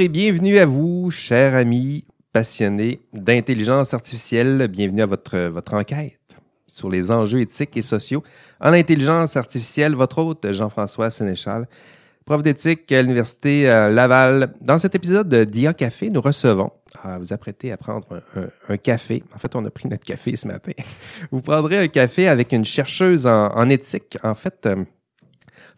Et bienvenue à vous, chers amis passionnés d'intelligence artificielle. Bienvenue à votre, votre enquête sur les enjeux éthiques et sociaux en intelligence artificielle. Votre hôte, Jean-François Sénéchal, prof d'éthique à l'Université Laval. Dans cet épisode de DIA Café, nous recevons, à vous apprêter à prendre un, café. En fait, on a pris notre café ce matin. Vous prendrez un café avec une chercheuse en, éthique. En fait, euh,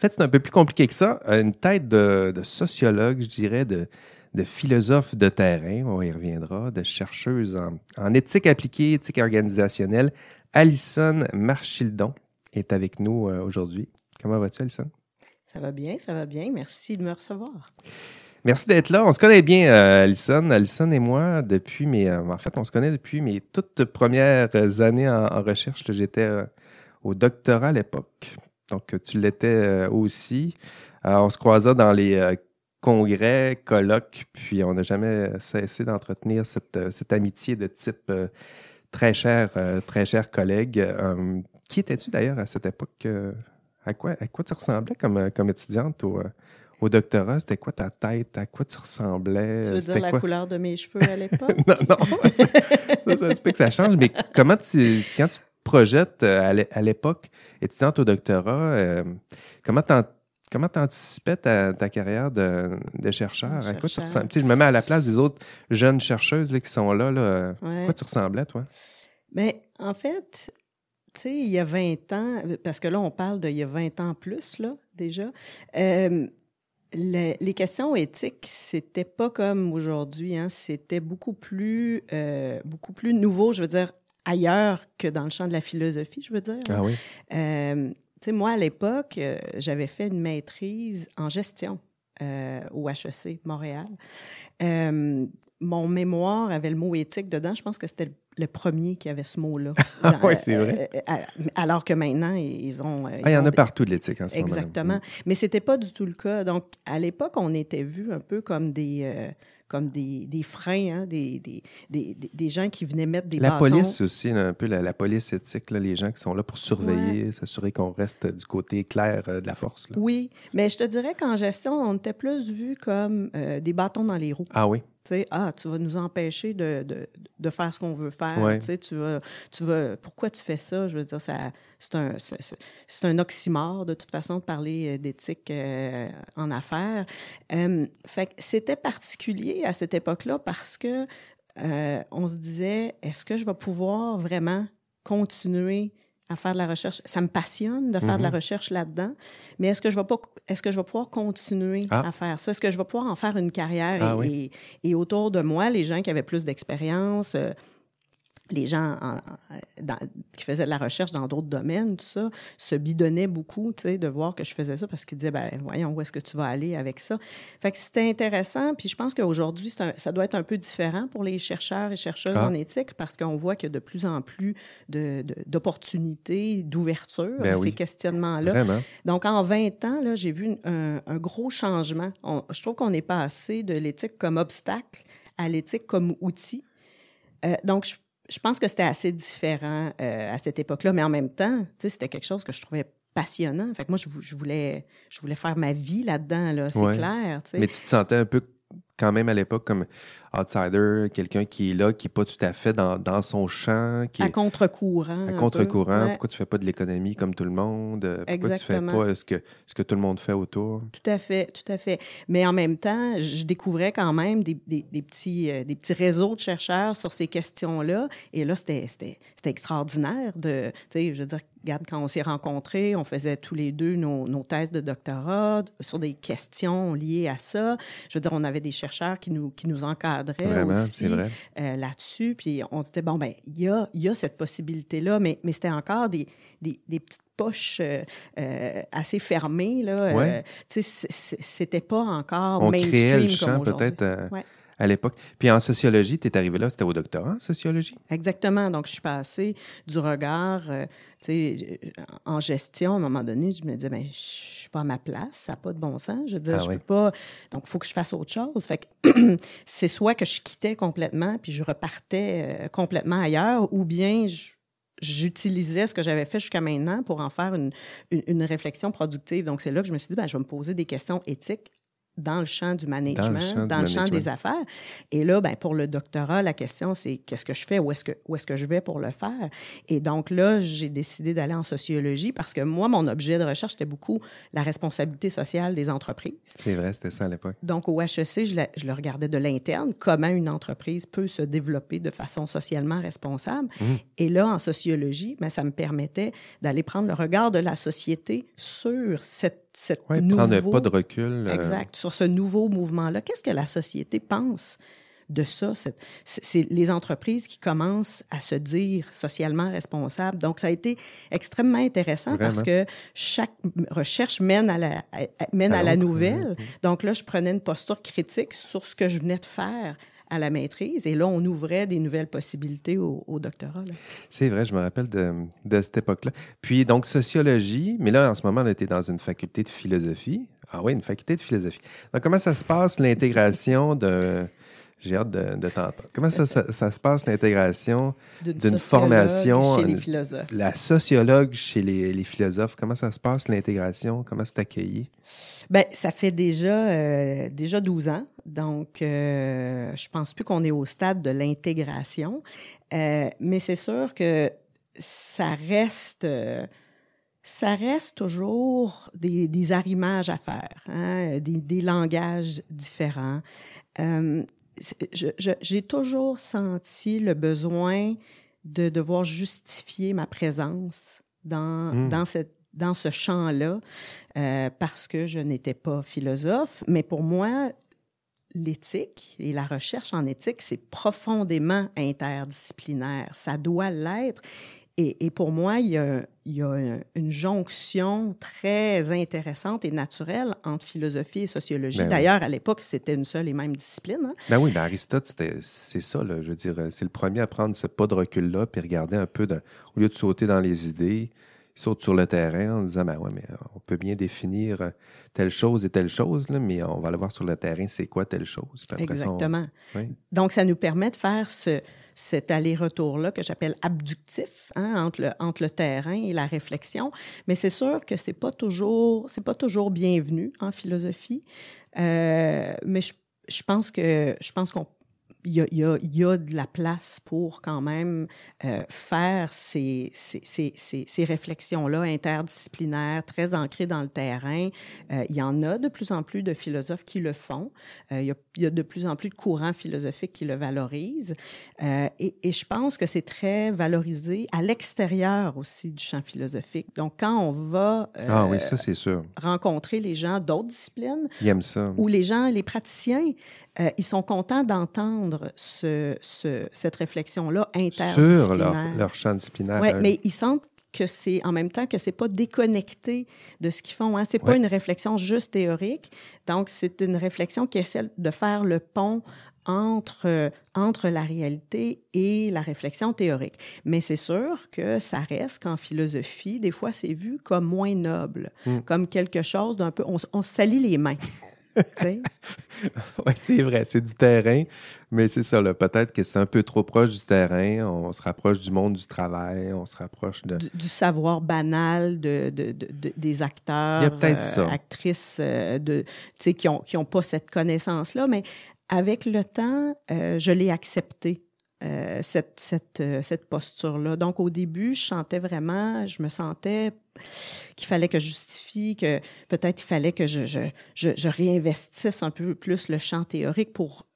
en fait, c'est un peu plus compliqué que ça. Une tête de, sociologue, je dirais, de, de philosophe de terrain, on y reviendra, de chercheuse en, éthique appliquée, éthique organisationnelle. Alison Marchildon est avec nous euh, aujourd'hui. Comment vas-tu, Alison? Ça va bien, ça va bien. Merci de me recevoir. Merci d'être là. On se connaît bien, euh, Alison. Alison et moi, depuis mes. Euh, en fait, on se connaît depuis mes toutes premières années en, recherche. J'étais au doctorat à l'époque. Donc, tu l'étais euh, aussi. Euh, on se croisa dans les euh, congrès, colloques, puis on n'a jamais cessé d'entretenir cette, amitié de type très cher, très cher collègue. qui étais-tu d'ailleurs à cette époque? à, quoi, à quoi tu ressemblais comme, comme étudiante au, doctorat? C'était quoi ta tête? À quoi tu ressemblais? Tu veux dire la couleur de mes cheveux à l'époque? non, non, ça, ça, ça change, mais comment tu, quand tu projette euh, à l'époque, étudiante au doctorat, euh, comment Comment tu anticipais ta, carrière de, chercheur? À quoi tu ressembles? je me mets à la place des autres jeunes chercheuses qui sont là. là. À quoi tu ressemblais, toi? Bien, en fait, tu sais, il y a 20 ans, parce que là, on parle d'il y a 20 ans plus, là, déjà. Euh, les, questions éthiques, c'était pas comme aujourd'hui. Hein, c'était beaucoup plus, beaucoup plus nouveau. Je veux dire, ailleurs que dans le champ de la philosophie, je veux dire. Ah oui. Euh, tu sais, moi, à l'époque, euh, j'avais fait une maîtrise en gestion euh, au HEC Montréal. mon mémoire avait le mot éthique dedans. Je pense que c'était le premier qui avait ce mot-là. Ah oui, c'est vrai. alors que maintenant, ils ont. ah, il y en a partout de l'éthique en ce moment. Exactement. Mm. Mais ce n'était pas du tout le cas. Donc, à l'époque, on était vus un peu comme des comme des, des freins, hein, des, des, des, des, gens qui venaient mettre des La police aussi, un peu la, police éthique, là, les gens qui sont là pour surveiller, s'assurer qu'on reste du côté clair euh, de la force. Là. Oui, mais je te dirais qu'en gestion, on était plus vus comme euh, des bâtons dans les roues. Ah oui? Tu sais, ah, tu vas nous empêcher de, de, de faire ce qu'on veut faire. Tu sais, tu vas, tu vas, pourquoi tu fais ça? Je veux dire, ça, c'est un, c'est un oxymore, de toute façon, de parler euh, d'éthique euh, en affaires. Euh, fait que c'était particulier à cette époque-là parce que on se disait, est-ce que je vais pouvoir vraiment continuer à faire de la recherche. Ça me passionne de faire de la mm-hmm. recherche là-dedans, mais est-ce que je vais pas, est-ce que je vais pouvoir continuer ah. à faire ça? Est-ce que je vais pouvoir en faire une carrière? Ah et, et, autour de moi, les gens qui avaient plus d'expérience, les gens qui faisaient de la recherche dans d'autres domaines, tout ça, se bidonnaient beaucoup, tu sais, de voir que je faisais ça parce qu'ils disaient, ben voyons, où est-ce que tu vas aller avec ça? Fait que c'était intéressant. Puis je pense qu'aujourd'hui, ça doit être un peu différent pour les chercheurs et chercheuses ah. en éthique parce qu'on voit qu'il y a de plus en plus d'opportunités, d'ouverture ben à ces questionnements-là. Donc, en 20 ans, là, j'ai vu un, gros changement. je trouve qu'on est passé de l'éthique comme obstacle à l'éthique comme outil. Euh, donc, je je pense que c'était assez différent euh, à cette époque-là, mais en même temps, c'était quelque chose que je trouvais passionnant. Fait que moi, je, voulais, je voulais faire ma vie là-dedans, là, c'est clair. Mais tu te sentais un peu quand même à l'époque comme outsider, quelqu'un qui est là, qui n'est pas tout à fait dans, dans son champ. Qui à contre-courant. À contre-courant. Pourquoi tu ne fais pas de l'économie comme tout le monde? Pourquoi tu ne fais pas ce que, ce que tout le monde fait autour? Tout à fait, tout à fait. Mais en même temps, je découvrais quand même des, des, des petits, euh, des petits réseaux de chercheurs sur ces questions-là. Et là, c'était extraordinaire de, tu sais, je veux dire, regarde, quand on s'est rencontrés, on faisait tous les deux nos, nos, thèses de doctorat sur des questions liées à ça. Je veux dire, on avait des chercheurs qui nous, qui nous encadraient aussi euh, là-dessus. Puis on se disait, bon, ben il y a, y a cette possibilité-là, mais, mais c'était encore des, des, des, petites poches euh, euh, assez fermées. Là. Ouais. tu sais, c'était pas encore on mainstream créait le champ peut-être à l'époque. Puis en sociologie, tu es arrivé là, c'était au doctorat en sociologie? Exactement. Donc, je suis passée du regard, euh, tu sais, en gestion, à un moment donné, je me disais, ben, je suis pas à ma place, ça n'a pas de bon sens. Je veux dire, ah je peux pas. Donc, il faut que je fasse autre chose. Fait que c'est soit que je quittais complètement, puis je repartais euh, complètement ailleurs, ou bien j'utilisais ce que j'avais fait jusqu'à maintenant pour en faire une, une, réflexion productive. Donc, c'est là que je me suis dit, ben, je vais me poser des questions éthiques dans le champ du management, dans le champ, des affaires. Et là, ben, pour le doctorat, la question, c'est qu'est-ce que je fais, où est-ce que, où est que je vais pour le faire? Et donc là, j'ai décidé d'aller en sociologie parce que moi, mon objet de recherche, c'était beaucoup la responsabilité sociale des entreprises. C'est vrai, c'était ça à l'époque. Donc au HEC, je, je le regardais de l'interne, comment une entreprise peut se développer de façon socialement responsable. Mmh. Et là, en sociologie, ben, ça me permettait d'aller prendre le regard de la société sur cette cette ouais, prendre pas de recul. Euh, exact. Sur ce nouveau mouvement-là, qu'est-ce que la société pense de ça? C'est les entreprises qui commencent à se dire socialement responsables. Donc, ça a été extrêmement intéressant parce que chaque recherche mène à la, mène à, la nouvelle. Donc là, je prenais une posture critique sur ce que je venais de faire à la maîtrise. Et là, on ouvrait des nouvelles possibilités au, doctorat. C'est vrai, je me rappelle de, cette époque-là. Puis, donc, sociologie, mais là, en ce moment, on était dans une faculté de philosophie. Ah oui, une faculté de philosophie. Donc, comment ça se passe, l'intégration de... J'ai hâte de, de t'entendre. Comment ça, ça, se passe, l'intégration d'une formation... Chez les philosophes. La sociologue chez les, les philosophes, comment ça se passe, l'intégration? Comment c'est accueilli? Bien, ça fait déjà, euh, déjà 12 ans. Donc, euh, je pense plus qu'on est au stade de l'intégration. Euh, mais c'est sûr que ça reste, ça reste toujours des, des arrimages à faire, hein, des, des, langages différents. J'ai toujours senti le besoin de devoir justifier ma présence dans, mmh. dans cette dans ce champ-là euh, parce que je n'étais pas philosophe, mais pour moi, l'éthique et la recherche en éthique, c'est profondément interdisciplinaire. Ça doit l'être. Et, pour moi, il y a, une jonction très intéressante et naturelle entre philosophie et sociologie. Ben D'ailleurs, à l'époque, c'était une seule et même discipline. Hein. Ben oui, ben Aristote, c'est ça. je veux dire, c'est le premier à prendre ce pas de recul-là, puis regarder un peu, au lieu de sauter dans les idées, saute sur le terrain en disant ben ouais, mais on peut bien définir telle chose et telle chose, là, mais on va aller voir sur le terrain, c'est quoi telle chose? Exactement. Donc, ça nous permet de faire ce, cet aller-retour-là que j'appelle abductif hein, entre, le, terrain et la réflexion. Mais c'est sûr que c'est pas toujours pas toujours bienvenu en philosophie. Euh, mais je, je pense que je pense qu'on il y, a, il, y a, de la place pour quand même euh, faire ces, ces, ces, ces réflexions-là interdisciplinaires, très ancrées dans le terrain. Euh, il y en a de plus en plus de philosophes qui le font. Euh, il, y a, il, y a, de plus en plus de courants philosophiques qui le valorisent. Et, et, je pense que c'est très valorisé à l'extérieur aussi du champ philosophique. Donc, quand on va ah, oui, ça, sûr. rencontrer les gens d'autres disciplines, ça. ou les gens, les praticiens, euh, ils sont contents d'entendre ce, cette réflexion-là interdisciplinaire. Sur leur, leur champ disciplinaire. Oui, mais ils sentent que c'est en même temps que c'est pas déconnecté de ce qu'ils font. Hein. C'est pas une réflexion juste théorique. Donc, c'est une réflexion qui essaie de faire le pont entre, entre la réalité et la réflexion théorique. Mais c'est sûr que ça reste qu'en philosophie, des fois, c'est vu comme moins noble, hmm. comme quelque chose d'un peu... On, on salit les mains. oui, c'est vrai, c'est du terrain, mais c'est ça, peut-être que c'est un peu trop proche du terrain, on se rapproche du monde du travail, on se rapproche de... Du, savoir banal de, de, des acteurs, euh, actrices euh, de, qui n'ont qui ont pas cette connaissance-là, mais avec le temps, euh, je l'ai accepté. Cette, cette, cette posture-là. Donc, au début, je sentais vraiment, je me sentais qu'il fallait que je justifie, que peut-être il fallait que je, je, je, réinvestisse un peu plus le champ théorique pour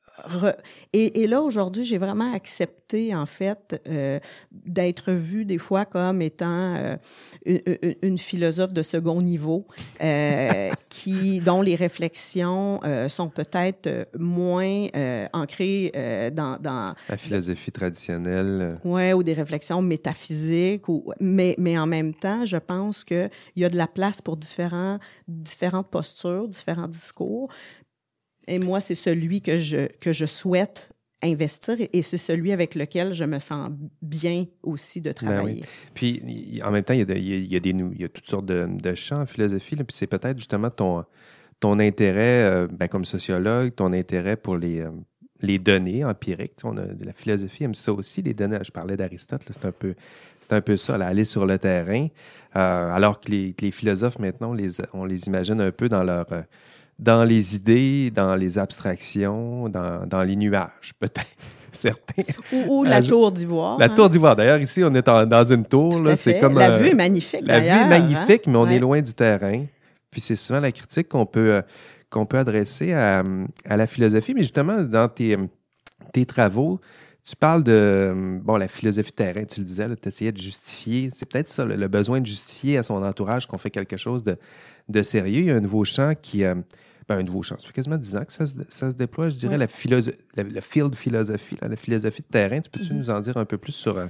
et, là, aujourd'hui, j'ai vraiment accepté, en fait, euh, d'être vue des fois comme étant euh, une, philosophe de second niveau, euh, qui, dont les réflexions sont peut-être moins ancrées dans, dans, La philosophie traditionnelle. Oui, ou des réflexions métaphysiques. Ou, mais, mais en même temps, je pense qu'il y a de la place pour différents, différentes postures, différents discours. Et moi, c'est celui que je, que je souhaite investir et c'est celui avec lequel je me sens bien aussi de ben travailler. Puis, en même temps, il y a, il y a, des, il y a toutes sortes de, de champs en philosophie, puis c'est peut-être justement ton, ton intérêt euh, ben, comme sociologue, ton intérêt pour les, euh, les données empiriques. On a, la philosophie aime ça aussi, les données. Je parlais d'Aristote, c'est un peu c'est un peu ça, aller sur le terrain. Euh, alors que les, les, philosophes, maintenant, on les, on les imagine un peu dans leur dans les idées, dans les abstractions, dans, dans les nuages, peut-être. Certains. Ou, la tour d'ivoire. La tour d'Ivoire. D'ailleurs, ici, on est dans une tour. Là, c'est comme, la vue est magnifique. La vue est hein. magnifique, mais on est loin du terrain. Puis c'est souvent la critique qu'on peut, qu'on peut adresser à, à, la philosophie. Mais justement, dans tes, tes travaux, tu parles de bon, la philosophie terrain, tu le disais, tu essayais de justifier. C'est peut-être ça, le, besoin de justifier à son entourage qu'on fait quelque chose de, de, sérieux. Il y a un nouveau champ qui. Euh, ben, un nouveau champ. Ça fait quasiment 10 ans que ça se, ça se déploie, je dirais, la, la, field philosophie, la philosophie de terrain. Tu peux-tu mm-hmm. nous en dire un peu plus sur, euh,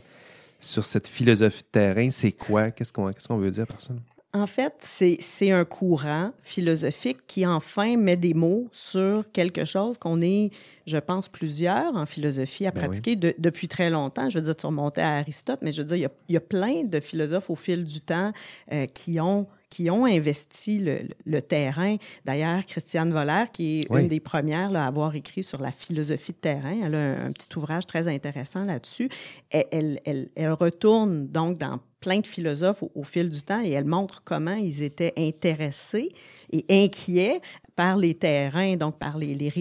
sur cette philosophie de terrain? C'est quoi? Qu'est-ce qu'on qu'on veut dire par ça? En fait, c'est un courant philosophique qui enfin met des mots sur quelque chose qu'on est, je pense, plusieurs en philosophie à ben pratiquer depuis très longtemps. Je veux dire, tu remontais à Aristote, mais je veux dire, il y a, il y a plein de philosophes au fil du temps euh, qui ont qui ont investi le, terrain. D'ailleurs, Christiane Voller, qui est une des premières à avoir écrit sur la philosophie de terrain, elle a un, petit ouvrage très intéressant là-dessus. Elle, elle, elle, retourne donc dans plein de philosophes au, fil du temps et elle montre comment ils étaient intéressés et inquiets par les terrains, donc par les, les,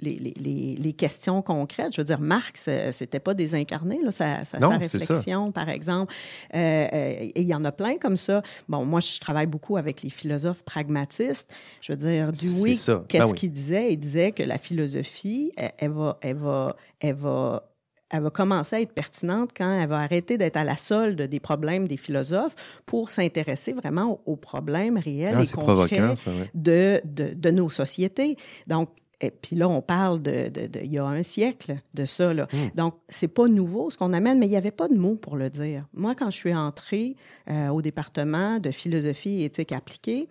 les, les, questions concrètes. Je veux dire, Marx, c'était pas désincarné, là, sa, sa, réflexion, par exemple. Euh, euh, et il y en a plein comme ça. Bon, moi, je travaille beaucoup avec les philosophes pragmatistes. Je veux dire, Dewey, ben qu'est-ce qu'il disait? Il disait que la philosophie, elle va, elle va, elle va elle va commencer à être pertinente quand elle va arrêter d'être à la solde des problèmes des philosophes pour s'intéresser vraiment aux, problèmes réels ah, et concrets de, de, de, nos sociétés. Donc, et puis là, on parle de, de, il y a un siècle de ça. Là. Hmm. Donc, c'est pas nouveau ce qu'on amène, mais il n'y avait pas de mots pour le dire. Moi, quand je suis entrée euh, au département de philosophie et éthique appliquée,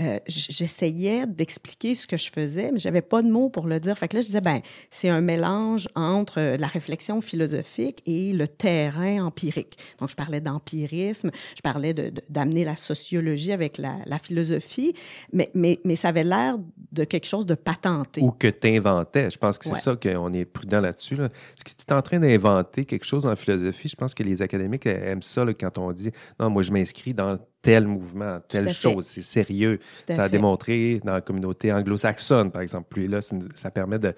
euh, j'essayais d'expliquer ce que je faisais, mais j'avais pas de mots pour le dire. Fait que là, je disais, ben, c'est un mélange entre euh, la réflexion philosophique et le terrain empirique. Donc, je parlais d'empirisme, je parlais d'amener la sociologie avec la, philosophie, mais, mais, mais ça avait l'air de quelque chose de patenté. Ou que tu inventais. Je pense que c'est ça qu'on est prudent là-dessus. Là. Parce que tu es en train d'inventer quelque chose en philosophie? Je pense que les académiques aiment ça quand on dit, non, moi, je m'inscris dans tel mouvement, telle chose. C'est sérieux. ça a démontré dans la communauté anglo-saxonne, par exemple. Puis là, ça permet de,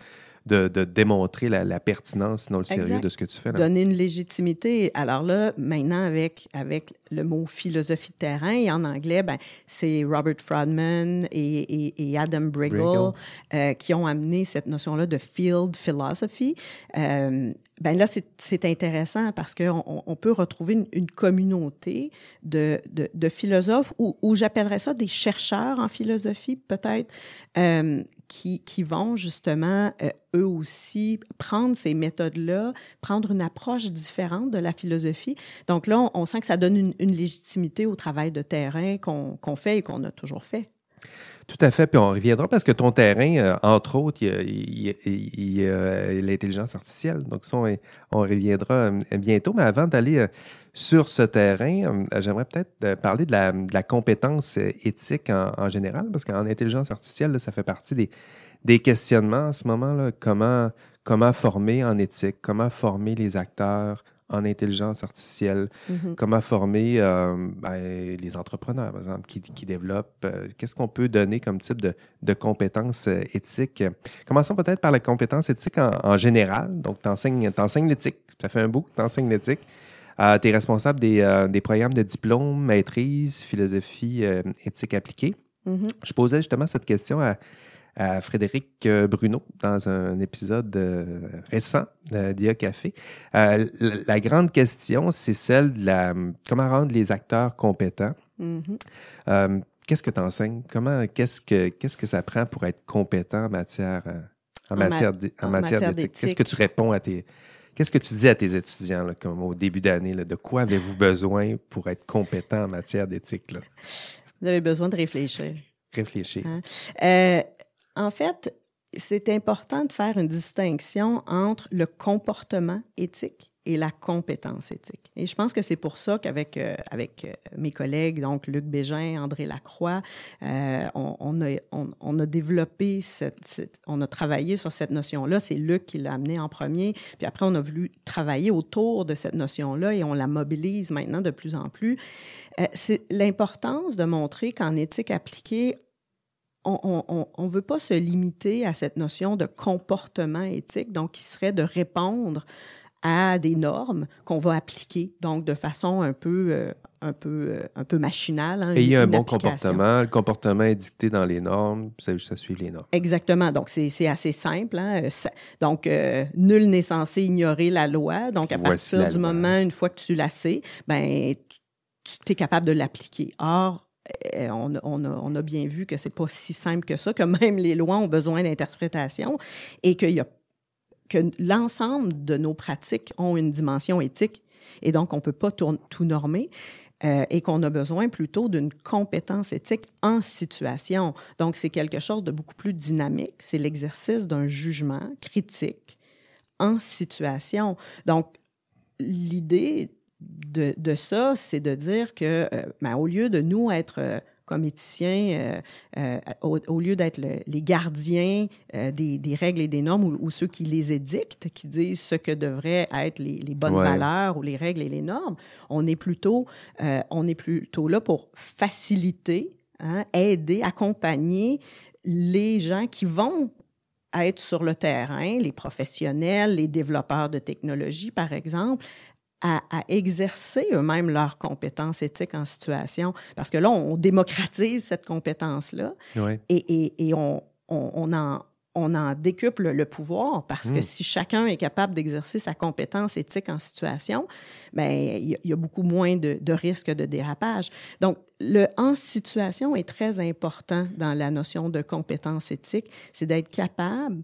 de, démontrer la, pertinence, sinon le sérieux de ce que tu fais. Donner une légitimité. Alors là, maintenant, avec, avec le mot philosophie de terrain, et en anglais, ben, c'est Robert Frodman et, et, Adam Briggle, euh, qui ont amené cette notion-là de field philosophy. Euh, ben là, c'est intéressant parce qu'on on peut retrouver une, communauté de, de, de philosophes ou, ou j'appellerais ça des chercheurs en philosophie, peut-être, euh, qui, vont justement, euh, eux aussi, prendre ces méthodes-là, prendre une approche différente de la philosophie. Donc là, on, sent que ça donne une, légitimité au travail de terrain qu'on fait et qu'on a toujours fait. Tout à fait. Puis on reviendra parce que ton terrain, euh, entre autres, il y a, l'intelligence artificielle. Donc, ça, on, reviendra euh, bientôt. Mais avant d'aller euh, sur ce terrain, j'aimerais peut-être parler de la, compétence éthique en, général, parce qu'en intelligence artificielle, ça fait partie des, des questionnements en ce moment. Là, comment, comment former en éthique, comment former les acteurs en intelligence artificielle, mm-hmm. comment former euh, ben, les entrepreneurs, par exemple, qui, qui développent. Euh, qu'est-ce qu'on peut donner comme type de, de compétences euh, éthiques? Commençons peut-être par la compétence éthique en, général. Donc, tu enseignes, l'éthique. Ça fait un bout que tu enseignes l'éthique. Tu es responsable des, des, programmes de diplôme, maîtrise, philosophie éthique appliquée. Mm-hmm. Je posais justement cette question à, à Frédéric euh, Bruno dans un épisode euh, récent d'IA Café. Euh, la, grande question, c'est celle de la, comment rendre les acteurs compétents. Mm-hmm. qu'est-ce que tu enseignes? Comment, qu'est-ce que, qu'est-ce que ça prend pour être compétent en matière, en, matière, en, matière d'éthique? Qu'est-ce que tu réponds à tes, Qu'est-ce que tu dis à tes étudiants, comme au début d'année? De quoi avez-vous besoin pour être compétent en matière d'éthique? Vous avez besoin de réfléchir. Réfléchir. Hein? En fait, c'est important de faire une distinction entre le comportement éthique et la compétence éthique. Et je pense que c'est pour ça qu'avec euh, avec euh, mes collègues, donc Luc Bégin, André Lacroix, euh, on, a, on, a développé, cette, on a travaillé sur cette notion-là. C'est Luc qui l'a amené en premier. Puis après, on a voulu travailler autour de cette notion-là et on la mobilise maintenant de plus en plus. c'est l'importance de montrer qu'en éthique appliquée, on ne veut pas se limiter à cette notion de comportement éthique, donc qui serait de répondre à des normes qu'on va appliquer, donc de façon un peu, euh, un peu, euh, un peu machinale. Hein, Et il y a un bon comportement. Le comportement est dicté dans les normes, ça suivre les normes. Exactement. Donc, c'est assez simple. Hein. Donc, euh, nul n'est censé ignorer la loi. Donc, à partir du moment, une fois que tu la sais, ben, tu es capable de l'appliquer. Or, on, on, a, on, a, bien vu que c'est pas si simple que ça, que même les lois ont besoin d'interprétation et qu'il y a que l'ensemble de nos pratiques ont une dimension éthique et donc on ne peut pas tout, normer. Euh, et qu'on a besoin plutôt d'une compétence éthique en situation. Donc, c'est quelque chose de beaucoup plus dynamique. C'est l'exercice d'un jugement critique en situation. Donc, l'idée de, ça, c'est de dire que, euh, ben, au lieu de nous être euh, comme éthiciens, euh, euh, au, lieu d'être les gardiens euh, des, règles et des normes ou, ceux qui les édictent, qui disent ce que devraient être les, bonnes valeurs ou les règles et les normes, on est plutôt, on est plutôt là pour faciliter, hein, aider, accompagner les gens qui vont être sur le terrain, les professionnels, les développeurs de technologie, par exemple, à, exercer eux-mêmes leurs compétences éthiques en situation. Parce que là, on démocratise cette compétence-là et, et, on, on, en, on en décuple le pouvoir parce que hmm. si chacun est capable d'exercer sa compétence éthique en situation, bien, il y, a beaucoup moins de, de risques de dérapage. Donc, le en situation est très important dans la notion de compétence éthique, c'est d'être capable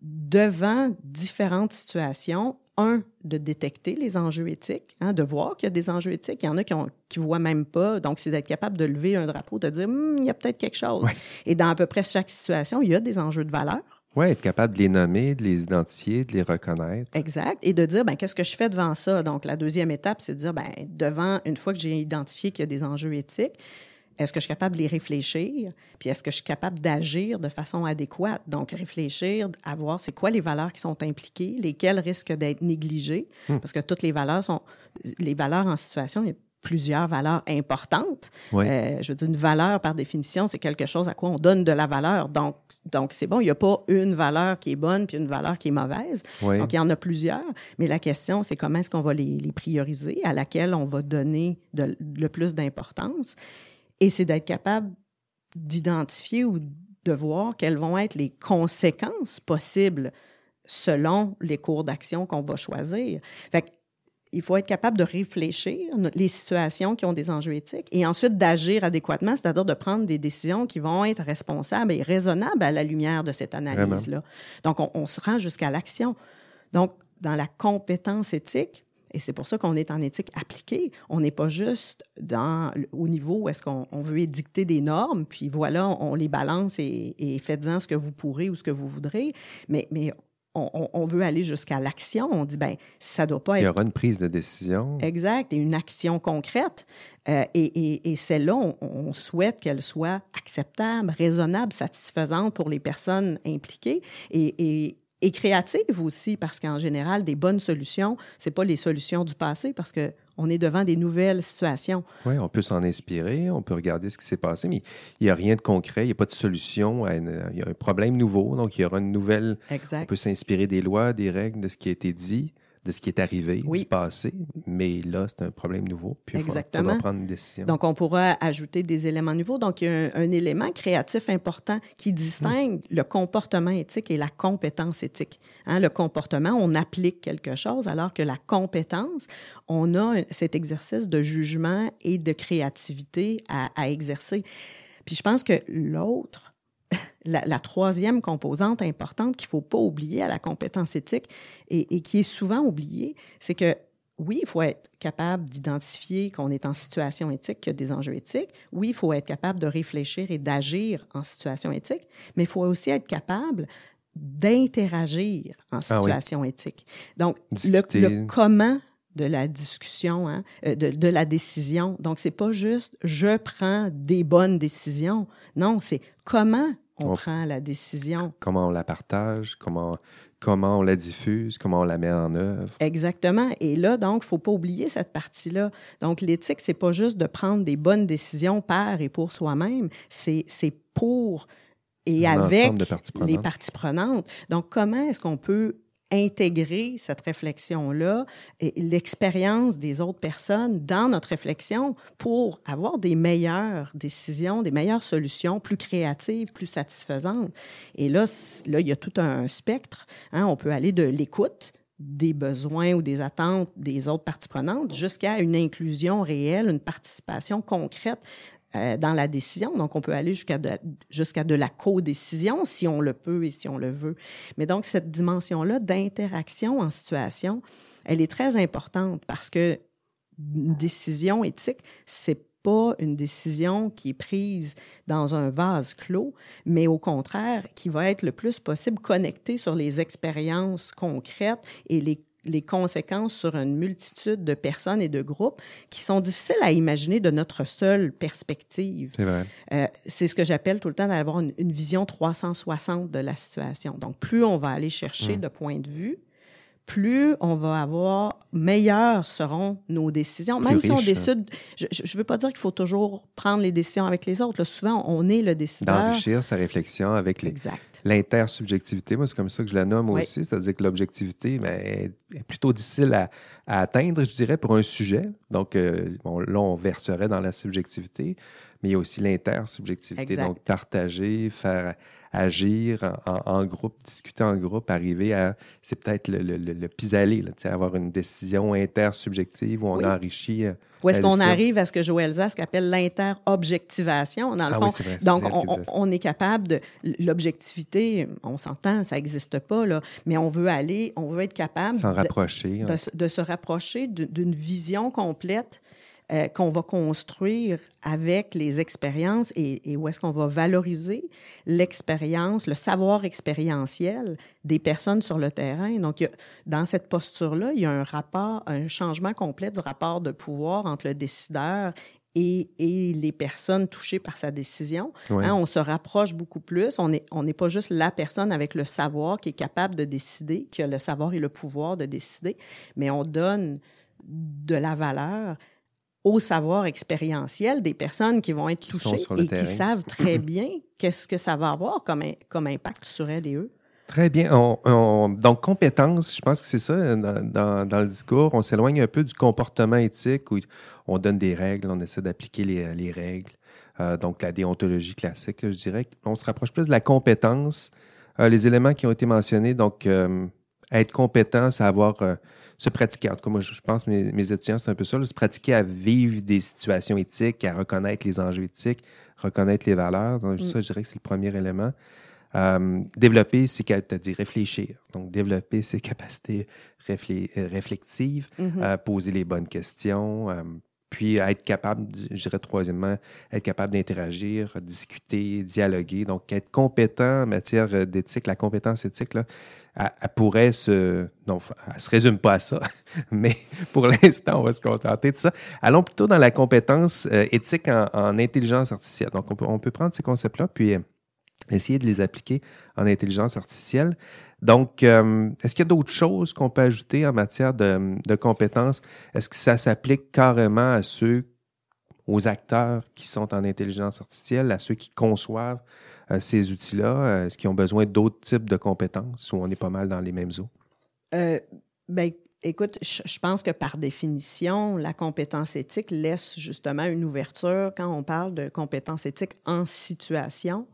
devant différentes situations, un, de détecter les enjeux éthiques, hein, de voir qu'il y a des enjeux éthiques. Il y en a qui ne voient même pas. Donc, c'est d'être capable de lever un drapeau, de dire, hum, il y a peut-être quelque chose. Et dans à peu près chaque situation, il y a des enjeux de valeur. Oui, être capable de les nommer, de les identifier, de les reconnaître. Exact. Et de dire, ben, qu'est-ce que je fais devant ça? Donc, la deuxième étape, c'est de dire, ben, devant, une fois que j'ai identifié qu'il y a des enjeux éthiques, est-ce que je suis capable les réfléchir? Puis est-ce que je suis capable d'agir de façon adéquate? Donc, réfléchir à voir c'est quoi les valeurs qui sont impliquées, lesquelles risquent d'être négligées, hmm. parce que toutes les valeurs sont... Les valeurs en situation, il y a plusieurs valeurs importantes. Euh, je veux dire, une valeur, par définition, c'est quelque chose à quoi on donne de la valeur. Donc, donc c'est bon, il n'y a pas une valeur qui est bonne puis une valeur qui est mauvaise. Donc, il y en a plusieurs. Mais la question, c'est comment est-ce qu'on va les, les, prioriser, à laquelle on va donner de, le plus d'importance. Et c'est d'être capable d'identifier ou de voir quelles vont être les conséquences possibles selon les cours d'action qu'on va choisir. Fait il faut être capable de réfléchir les situations qui ont des enjeux éthiques et ensuite d'agir adéquatement, c'est-à-dire de prendre des décisions qui vont être responsables et raisonnables à la lumière de cette analyse-là. Donc, on, on, se rend jusqu'à l'action. Donc, dans la compétence éthique, et c'est pour ça qu'on est en éthique appliquée. On n'est pas juste dans, au niveau où est-ce qu'on veut édicter des normes, puis voilà, on les balance et, et faites-en ce que vous pourrez ou ce que vous voudrez. Mais, mais on, veut aller jusqu'à l'action. On dit, ben ça doit pas être... Il y aura une prise de décision. Exact, et une action concrète. Euh, et, et, celle-là, on, on, souhaite qu'elle soit acceptable, raisonnable, satisfaisante pour les personnes impliquées. Et, et créative aussi, parce qu'en général, des bonnes solutions, c'est pas les solutions du passé, parce que on est devant des nouvelles situations. Oui, on peut s'en inspirer, on peut regarder ce qui s'est passé, mais il n'y a rien de concret, il n'y a pas de solution. il y a un problème nouveau, donc il y aura une nouvelle. Exact. On peut s'inspirer des lois, des règles, de ce qui a été dit de ce qui est arrivé, du passé, mais là, c'est un problème nouveau. Puis Exactement. Il prendre une décision. Donc, on pourra ajouter des éléments nouveaux. Donc, il y a un, élément créatif important qui distingue le comportement éthique et la compétence éthique. Hein, le comportement, on applique quelque chose, alors que la compétence, on a cet exercice de jugement et de créativité à, à exercer. Puis je pense que l'autre, la, troisième composante importante qu'il ne faut pas oublier à la compétence éthique et, qui est souvent oubliée, c'est que oui, il faut être capable d'identifier qu'on est en situation éthique, qu'il y a des enjeux éthiques. Oui, il faut être capable de réfléchir et d'agir en situation éthique, mais il faut aussi être capable d'interagir en ah situation éthique. Donc, le, comment de la discussion, hein, euh, de, de, la décision. Donc, c'est pas juste je prends des bonnes décisions. Non, c'est comment on, prend la décision. Comment on la partage, comment, comment on la diffuse, comment on la met en œuvre. Exactement. Et là, donc, il ne faut pas oublier cette partie-là. Donc, l'éthique, c'est pas juste de prendre des bonnes décisions par et pour soi-même, c'est pour et avec les parties prenantes. Donc, comment est-ce qu'on peut intégrer cette réflexion-là et l'expérience des autres personnes dans notre réflexion pour avoir des meilleures décisions, des meilleures solutions, plus créatives, plus satisfaisantes. Et là, là il y a tout un spectre. Hein. On peut aller de l'écoute, des besoins ou des attentes des autres parties prenantes jusqu'à une inclusion réelle, une participation concrète euh, dans la décision. Donc, on peut aller jusqu'à de, de la co-décision si on le peut et si on le veut. Mais donc, cette dimension-là d'interaction en situation, elle est très importante parce que une décision éthique, c'est pas une décision qui est prise dans un vase clos, mais au contraire, qui va être le plus possible connectée sur les expériences concrètes et les les conséquences sur une multitude de personnes et de groupes qui sont difficiles à imaginer de notre seule perspective. C'est vrai. Euh, c'est ce que j'appelle tout le temps d'avoir une, vision 360 de la situation. Donc, plus on va aller chercher mmh. de points de vue, plus on va avoir, meilleures seront nos décisions. Même si on décide, je ne veux pas dire qu'il faut toujours prendre les décisions avec les autres. souvent, on est le décideur. D'enrichir sa réflexion avec l'intersubjectivité. Moi, c'est comme ça que je la nomme aussi. C'est-à-dire que l'objectivité ben, est plutôt difficile à, atteindre, je dirais, pour un sujet. Donc, euh, là, on verserait dans la subjectivité, mais il y a aussi l'intersubjectivité. Donc, partager, faire agir en, groupe, discuter en groupe, arriver à, c'est peut-être le, le, le, pis-aller, avoir une décision intersubjective où on enrichit. Euh, où est-ce qu'on arrive à ce que Joël Zask appelle l'interobjectivation, dans le ah fond? Donc, on, est capable de... L'objectivité, on s'entend, ça n'existe pas, là, mais on veut aller, on veut être capable... S'en rapprocher. de, se rapprocher d'une vision complète euh, qu'on va construire avec les expériences et, où est-ce qu'on va valoriser l'expérience, le savoir expérientiel des personnes sur le terrain. Donc, dans cette posture-là, il y a un rapport, un changement complet du rapport de pouvoir entre le décideur et, les personnes touchées par sa décision. Hein, on se rapproche beaucoup plus. On n'est on pas juste la personne avec le savoir qui est capable de décider, qui a le savoir et le pouvoir de décider, mais on donne de la valeur au savoir expérientiel des personnes qui vont être touchées et qui savent très bien qu'est-ce que ça va avoir comme, comme impact sur elles et eux. Très bien. donc, compétence, je pense que c'est ça dans, dans, le discours. On s'éloigne un peu du comportement éthique où on donne des règles, on essaie d'appliquer les, les, règles. Euh, donc, la déontologie classique, je dirais. On se rapproche plus de la compétence. Euh, les éléments qui ont été mentionnés, donc, euh, être compétent, c'est avoir se pratiquer. En tout cas, moi, je pense que mes, étudiants, c'est un peu ça, se pratiquer à vivre des situations éthiques, à reconnaître les enjeux éthiques, reconnaître les valeurs. Donc, mm. ça, je dirais que c'est le premier élément. Euh, développer ses capacités, réfléchir. Donc, développer ses capacités euh, réflexives, mm-hmm. euh, poser les bonnes questions, puis être capable, je dirais troisièmement, être capable d'interagir, discuter, dialoguer. Donc, être compétent en matière d'éthique, la compétence éthique, là, elle, pourrait se. Non, elle se résume pas à ça, mais pour l'instant, on va se contenter de ça. Allons plutôt dans la compétence euh, éthique en, intelligence artificielle. Donc, on peut, on peut prendre ces concepts-là, puis euh, essayer de les appliquer en intelligence artificielle. Donc, euh, est-ce qu'il y a d'autres choses qu'on peut ajouter en matière de, compétences? Est-ce que ça s'applique carrément à ceux, aux acteurs qui sont en intelligence artificielle, à ceux qui conçoivent euh, ces outils-là? Euh, est-ce qu'ils ont besoin d'autres types de compétences ou on est pas mal dans les mêmes eaux? Euh, ben, écoute, je pense que par définition, la compétence éthique laisse justement une ouverture quand on parle de compétence éthique en situation.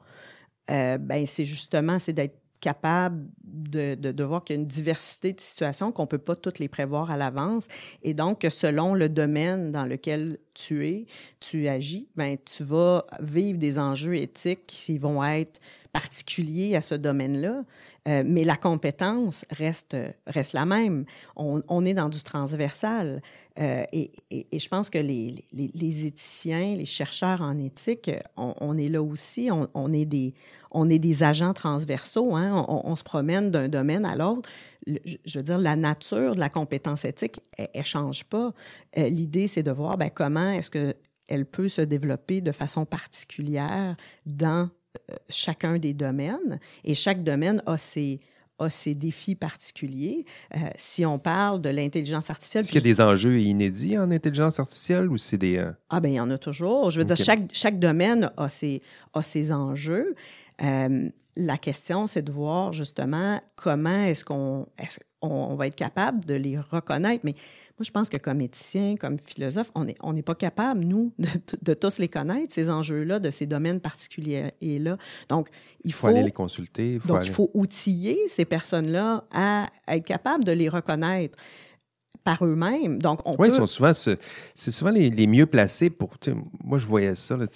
Ben, c'est justement c'est d'être capable de, de, voir qu'il y a une diversité de situations, qu'on ne peut pas toutes les prévoir à l'avance. Et donc, selon le domaine dans lequel tu es, tu agis, ben, tu vas vivre des enjeux éthiques qui vont être particuliers à ce domaine-là. Euh, mais la compétence reste, reste la même. On, est dans du transversal. Euh, et, je pense que les, éthiciens, les chercheurs en éthique, on, est là aussi. On, est des, on est des agents transversaux. Hein? On, se promène d'un domaine à l'autre. Je veux dire, la nature de la compétence éthique, elle ne change pas. Euh, l'idée, c'est de voir ben, comment est-ce qu'elle peut se développer de façon particulière dans euh, chacun des domaines et chaque domaine a ses, a ses défis particuliers. Euh, si on parle de l'intelligence artificielle... Est-ce qu'il y a des enjeux inédits en intelligence artificielle ou c'est des... Euh? Ah bien, il y en a toujours. Je veux dire, chaque, chaque domaine a ses, a ses enjeux. la question, c'est de voir justement comment est-ce qu'on on, va être capable de les reconnaître. Mais moi, je pense que comme éthicien, comme philosophe, on n'est on pas capable, nous, de, tous les connaître, ces enjeux-là, de ces domaines particuliers-là. Donc, il faut, aller les consulter. Il faut donc, il faut outiller ces personnes-là à, être capable de les reconnaître par eux-mêmes. Donc, on oui, ils sont souvent, c'est souvent les, les, mieux placés pour. Moi, je voyais ça. Là,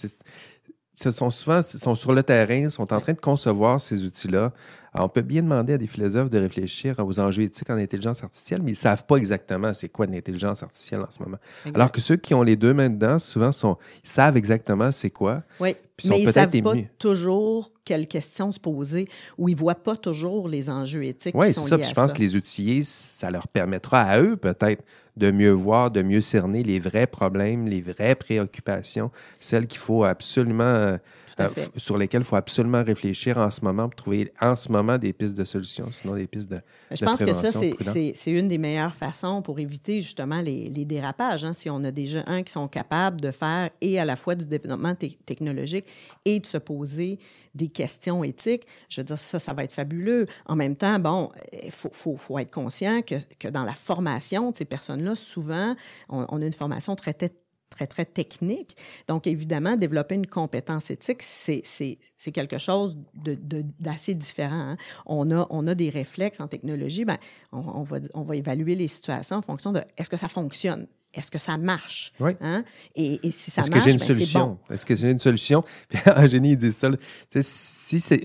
ce sont souvent sont sur le terrain, sont en train de concevoir ces outils-là. On peut bien demander à des philosophes de réfléchir aux enjeux éthiques en intelligence artificielle, mais ils ne savent pas exactement c'est quoi l'intelligence artificielle en ce moment. Alors que ceux qui ont les deux mains dedans, souvent, sont, ils savent exactement c'est quoi. Oui, mais ils ne savent pas toujours quelles questions se poser ou ils ne voient pas toujours les enjeux éthiques. Oui, c'est ça. je pense que les outiller, ça leur permettra à eux peut-être de mieux voir, de mieux cerner les vrais problèmes, les vraies préoccupations, celles qu'il faut absolument, euh, sur lesquelles il faut absolument réfléchir en ce moment pour trouver en ce moment des pistes de solutions, sinon des pistes de. Je pense que ça, c'est une des meilleures façons pour éviter justement les, dérapages. Hein. Si on a des gens qui sont capables de faire et à la fois du développement technologique et de se poser des questions éthiques, je veux dire, ça, ça va être fabuleux. En même temps, bon, il faut, faut, faut, être conscient que, que, dans la formation de ces personnes-là, souvent, on, on, a une formation très très, très technique. Donc, évidemment, développer une compétence éthique, c'est quelque chose d'assez de, différent. Hein. On, a, on a des réflexes en technologie. Ben, on, va, on va évaluer les situations en fonction de est-ce que ça fonctionne? Est-ce que ça marche? Oui. Hein? Et, et, si ça Est-ce marche, que j'ai une ben, solution? Bon. Est-ce que j'ai une solution? Puis génie, il dit ça. Si c'est,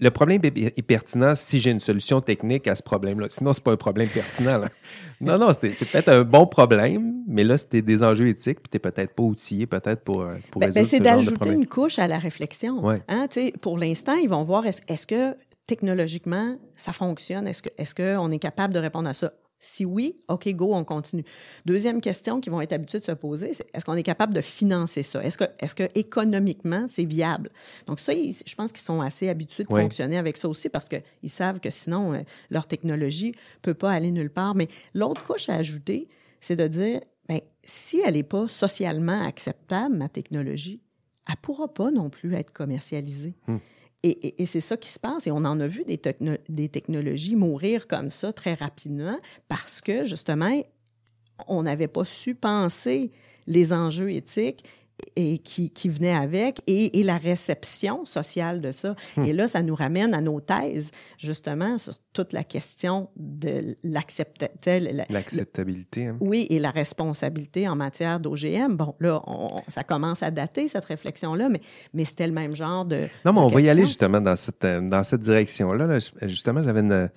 le problème est pertinent si j'ai une solution technique à ce problème-là. Sinon, c'est pas un problème pertinent. Là. non, non, c'est, peut-être un bon problème, mais là, c'était des enjeux éthiques, puis tu n'es peut-être pas outillé peut-être pour, euh, pour ben, résoudre ben, c'est ce genre de d'ajouter problème. une couche à la réflexion. Ouais. Hein? Pour l'instant, ils vont voir est-ce, que technologiquement, ça fonctionne? Est-ce, que, qu'on est capable de répondre à ça? Si oui, OK, go, on continue. Deuxième question qu'ils vont être habitués de se poser, c'est est-ce qu'on est capable de financer ça? Est-ce que, est-ce que économiquement, c'est viable? Donc, ça, ils, je pense qu'ils sont assez habitués de Oui. fonctionner avec ça aussi parce qu'ils savent que sinon, euh, leur technologie ne peut pas aller nulle part. Mais l'autre couche à ajouter, c'est de dire, ben, si elle n'est pas socialement acceptable, ma technologie, elle ne pourra pas non plus être commercialisée. Hmm. Et, c'est ça qui se passe. Et on en a vu des technologies mourir comme ça très rapidement parce que, justement, on n'avait pas su penser les enjeux éthiques et qui, qui venaient avec et, et la réception sociale de ça. Hmm. Et là, ça nous ramène à nos thèses, justement, sur toute la question de l'acceptabilité. L'acceptabilité. hein. Oui, et la responsabilité en matière d'OGM. Bon, là, on- ça commence à dater, cette réflexion-là, mais, mais c'était le même genre de. Non, mais on de va y aller justement dans cette, dans cette direction-là. là. Justement, j'avais une.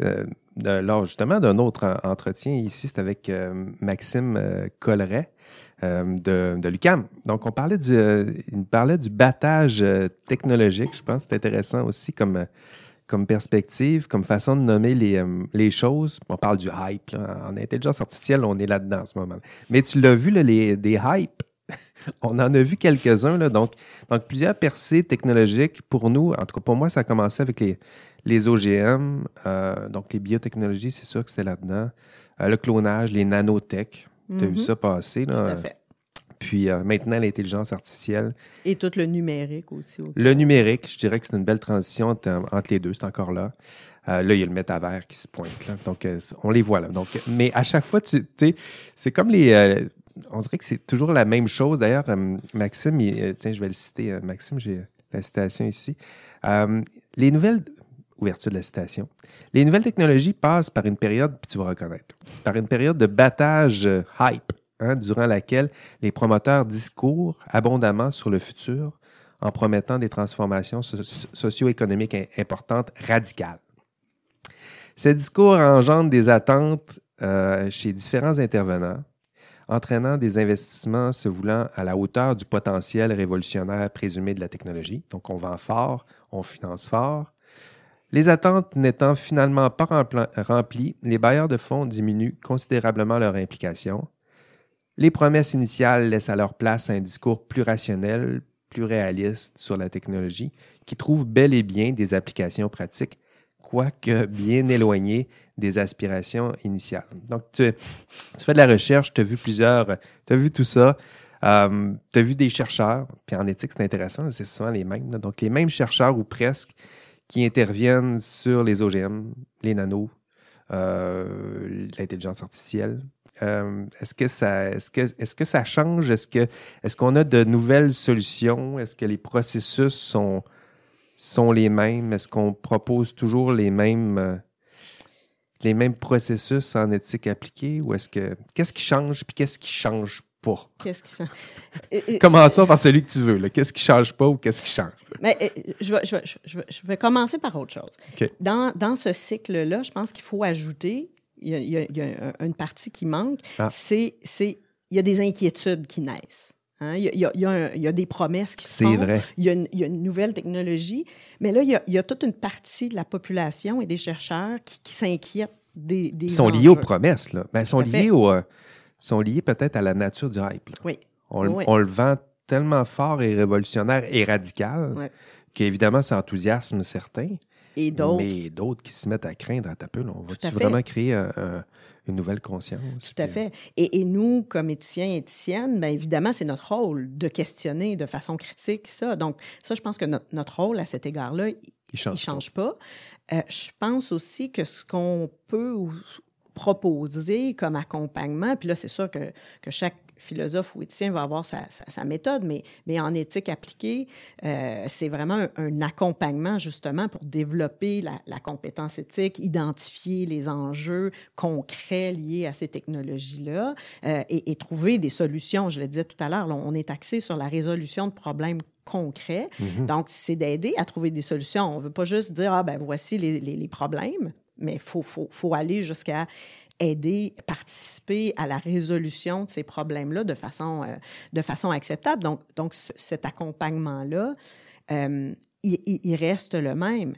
euh, lors justement d'un autre en- entretien ici, c'était avec euh, Maxime euh, Colleret de, de l'UCAM. Donc, on parlait du, euh, parlait du battage euh, technologique. Je pense c'est intéressant aussi comme, euh, perspective, comme façon de nommer les, euh, choses. On parle du hype. En intelligence artificielle, on est là-dedans en ce moment. Mais tu l'as vu, les, des hypes? On en a vu quelques-uns, donc, donc plusieurs percées technologiques pour nous. En tout cas, pour moi, ça a commencé avec les, OGM, euh, donc les biotechnologies, c'est sûr que c'était là-dedans. Euh, le clonage, les nanotech, tu as vu Mhm. ça passer. Tout Là. à fait. Puis euh, maintenant, l'intelligence artificielle. Et tout le numérique aussi. Le numérique, je dirais que c'est une belle transition entre, les deux, c'est encore là. Euh, là, il y a le métavers qui se pointe. Là. Donc, euh, on les voit là. Donc, mais à chaque fois, tu sais, c'est comme les. on dirait que c'est toujours la même chose. D'ailleurs, Maxime, il- tiens, je vais le citer. Maxime, j'ai la citation ici. Les nouvelles. Ouverture de la citation. Les nouvelles technologies passent par une période, puis tu vas reconnaître, par une période de battage euh, hype, hein, durant laquelle les promoteurs discourent abondamment sur le futur en promettant des transformations so- socio-économiques im- importantes, radicales. Ces discours engendrent des attentes euh, chez différents intervenants, entraînant des investissements se voulant à la hauteur du potentiel révolutionnaire présumé de la technologie. Donc, on vend fort, on finance fort. Les attentes n'étant finalement pas remplies, les bailleurs de fonds diminuent considérablement leur implication. Les promesses initiales laissent à leur place un discours plus rationnel, plus réaliste sur la technologie, qui trouve bel et bien des applications pratiques, quoique bien éloignées des aspirations initiales. Donc, tu, tu fais de la recherche, tu as vu plusieurs, tu as vu tout ça. Euh, tu as vu des chercheurs, puis en éthique, c'est intéressant, c'est souvent les mêmes. donc, les mêmes chercheurs ou presque qui interviennent sur les OGM, les nanos, euh, l'intelligence artificielle. Euh, est-ce que ça, est-ce que, est-ce que ça change? Est-ce que, est-ce qu'on a de nouvelles solutions? Est-ce que les processus sont sont les mêmes? Est-ce qu'on propose toujours les mêmes euh, les mêmes processus en éthique appliquée? Ou est-ce que qu'est-ce qui change puis qu'est-ce qui change pas Qu'est-ce qui change Commençons par celui que tu veux. Qu'est-ce qui change pas ou qu'est-ce qui change Mais, je, vais, je, vais, je, vais, commencer par autre chose. Dans, dans ce cycle-là, je pense qu'il faut ajouter il y, a, il y a, une partie qui manque, ah. c'est il y a des inquiétudes qui naissent. Hein. Il, y a, il, y a des promesses qui se font. Vrai. Il y, a une, il y a une nouvelle technologie. Mais là, il y, a, il y a toute une partie de la population et des chercheurs qui, qui s'inquiètent des, des. Ils sont liés aux promesses, là. Ben, ils sont liés, au, euh, sont liés peut-être à la nature du hype. Oui. On, oui. on, le vend tellement fort et révolutionnaire et radical qu'évidemment, ça enthousiasme certains. Et d'autres. Mais d'autres qui se mettent à craindre à taper. On va-tu vraiment créer une nouvelle conscience? Tout à fait. Et, nous, comme éthiciens et éthiciennes, bien évidemment, c'est notre rôle de questionner de façon critique ça. Donc, ça, je pense que notre, rôle à cet égard-là, il ne change, pas. Euh, je pense aussi que ce qu'on peut proposer comme accompagnement, puis là, c'est sûr que, que chaque philosophe ou éthicien va avoir sa, méthode, mais, mais en éthique appliquée, euh, c'est vraiment un, accompagnement justement pour développer la, compétence éthique, identifier les enjeux concrets liés à ces technologies-là euh, et, trouver des solutions. Je le disais tout à l'heure, on est axé sur la résolution de problèmes concrets. Mm-hmm. Donc, c'est d'aider à trouver des solutions. On ne veut pas juste dire, ah ben voici les, les problèmes, mais il faut, faut, faut aller jusqu'à aider, participer à la résolution de ces problèmes-là de façon, euh, de façon acceptable. Donc, donc cet accompagnement-là, euh, il, reste le même.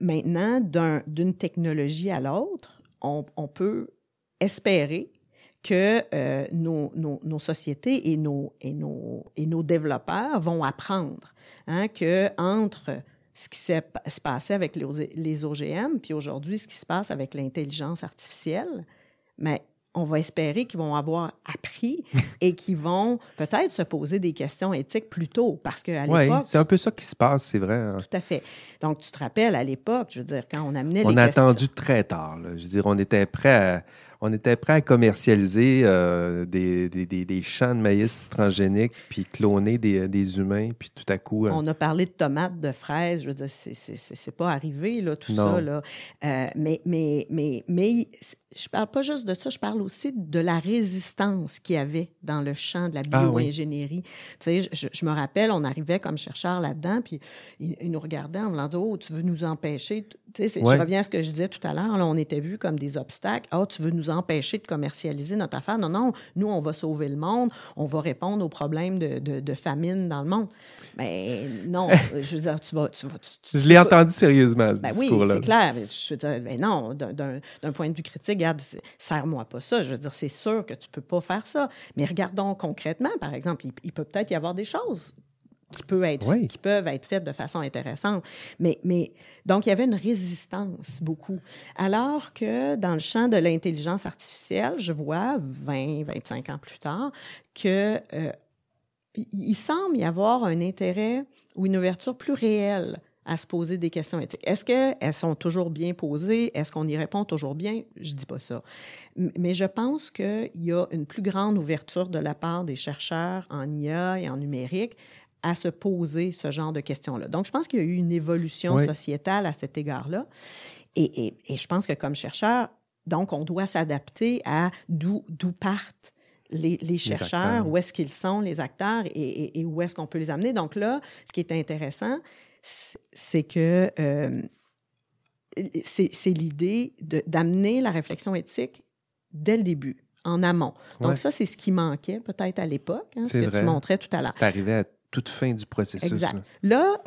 Maintenant, d'une technologie à l'autre, on, peut espérer que euh, nos, nos, nos, sociétés et nos, et, nos, et nos développeurs vont apprendre hein, que entre ce qui s'est passé avec les OGM, puis aujourd'hui, ce qui se passe avec l'intelligence artificielle, mais on va espérer qu'ils vont avoir appris et qu'ils vont peut-être se poser des questions éthiques plus tôt. Parce qu'à l'époque. Oui, c'est un peu ça qui se passe, c'est vrai. Hein. Tout à fait. Donc, tu te rappelles, à l'époque, je veux dire, quand on amenait on les. On a attendu très tard. Je veux dire, on était prêt à on était prêt à commercialiser euh, des, des, des, champs de maïs transgéniques, puis cloner des, des, humains, puis tout à coup... Euh, on a parlé de tomates, de fraises, je veux dire, c'est pas arrivé, là, tout ça, là. Euh, mais, mais, mais, mais je parle pas juste de ça, je parle aussi de la résistance qu'il y avait dans le champ de la ah bioingénierie. Tu sais, je, me rappelle, on arrivait comme chercheur là-dedans, puis ils, nous regardaient en me disant, oh, tu veux nous empêcher... Tu sais, je reviens à ce que je disais tout à l'heure, on était vus comme des obstacles. oh, tu veux nous empêcher de commercialiser notre affaire? Non, non, nous, on va sauver le monde, on va répondre aux problèmes de, de, famine dans le monde. Mais non, je veux dire, tu vas. Tu vas je l'ai entendu sérieusement, ce ben discours-là. Oui, c'est clair. Je veux dire, ben non, d'un point de vue critique, regarde, serre-moi pas ça. Je veux dire, c'est sûr que tu peux pas faire ça. Mais regardons concrètement, par exemple, il peut peut-être y avoir des choses qui, peut être, qui peuvent être faites de façon intéressante. Mais, mais donc, il y avait une résistance beaucoup. Alors que dans le champ de l'intelligence artificielle, je vois 20, 25 ans plus tard que euh, il semble y avoir un intérêt ou une ouverture plus réelle à se poser des questions éthiques. Est-ce qu'elles sont toujours bien posées? Est-ce qu'on y répond toujours bien? Je ne dis pas ça. Mais je pense qu'il y a une plus grande ouverture de la part des chercheurs en IA et en numérique à se poser ce genre de questions-là. Donc, je pense qu'il y a eu une évolution sociétale à cet égard-là. Et, je pense que comme chercheur, donc, on doit s'adapter à d'où partent les, chercheurs, où est-ce qu'ils sont, les acteurs, et, où est-ce qu'on peut les amener. Donc là, ce qui est intéressant, c'est que euh, c'est l'idée d'amener la réflexion éthique dès le début, en amont. Donc ça, c'est ce qui manquait peut-être à l'époque, hein, ce que tu montrais tout à l'heure. C'est arrivé à toute fin du processus. Exact. Là, là,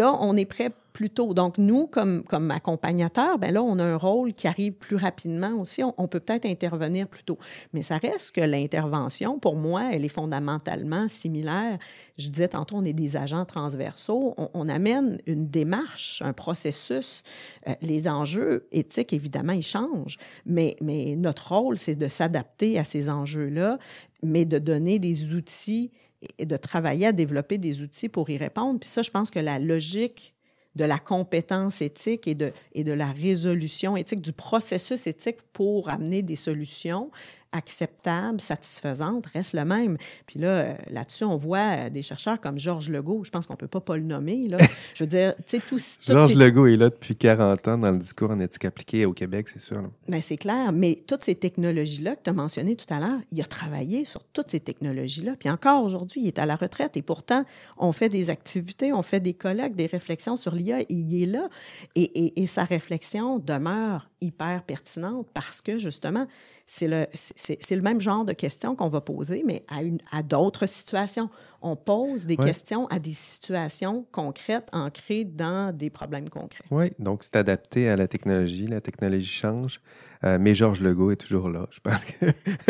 on est prêt plus tôt. Donc, nous, comme, comme accompagnateurs, ben là, on a un rôle qui arrive plus rapidement aussi. On, peut peut-être intervenir plus tôt. Mais ça reste que l'intervention, pour moi, elle est fondamentalement similaire. Je disais tantôt, on est des agents transversaux. On, amène une démarche, un processus. Euh, les enjeux éthiques, évidemment, ils changent. Mais notre rôle, c'est de s'adapter à ces enjeux-là, mais de donner des outils et de travailler à développer des outils pour y répondre. Puis ça, je pense que la logique de la compétence éthique et de, et de la résolution éthique, du processus éthique pour amener des solutions, acceptable, satisfaisante, reste le même. Puis là, euh, là-dessus, on voit euh, des chercheurs comme Georges Legault, je pense qu'on ne peut pas pas le nommer. Là. Je veux dire, tu sais, tout... Georges Legault est là depuis 40 ans dans le discours en éthique appliquée au Québec, c'est sûr. Bien, c'est clair, mais toutes ces technologies-là que tu as mentionnées tout à l'heure, il a travaillé sur toutes ces technologies-là. Puis encore aujourd'hui, il est à la retraite et pourtant, on fait des activités, on fait des colloques, des réflexions sur l'IA et il est là. Et, et, et sa réflexion demeure hyper pertinente parce que justement, c'est le, c'est, le même genre de questions qu'on va poser, mais à, une, à d'autres situations. On pose des questions à des situations concrètes ancrées dans des problèmes concrets. Oui, donc c'est adapté à la technologie. La technologie change. Euh, mais Georges Legault est toujours là. Je pense que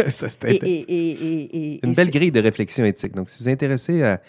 ça, c'est une belle grille de réflexion éthique. Donc, si vous vous intéressez à,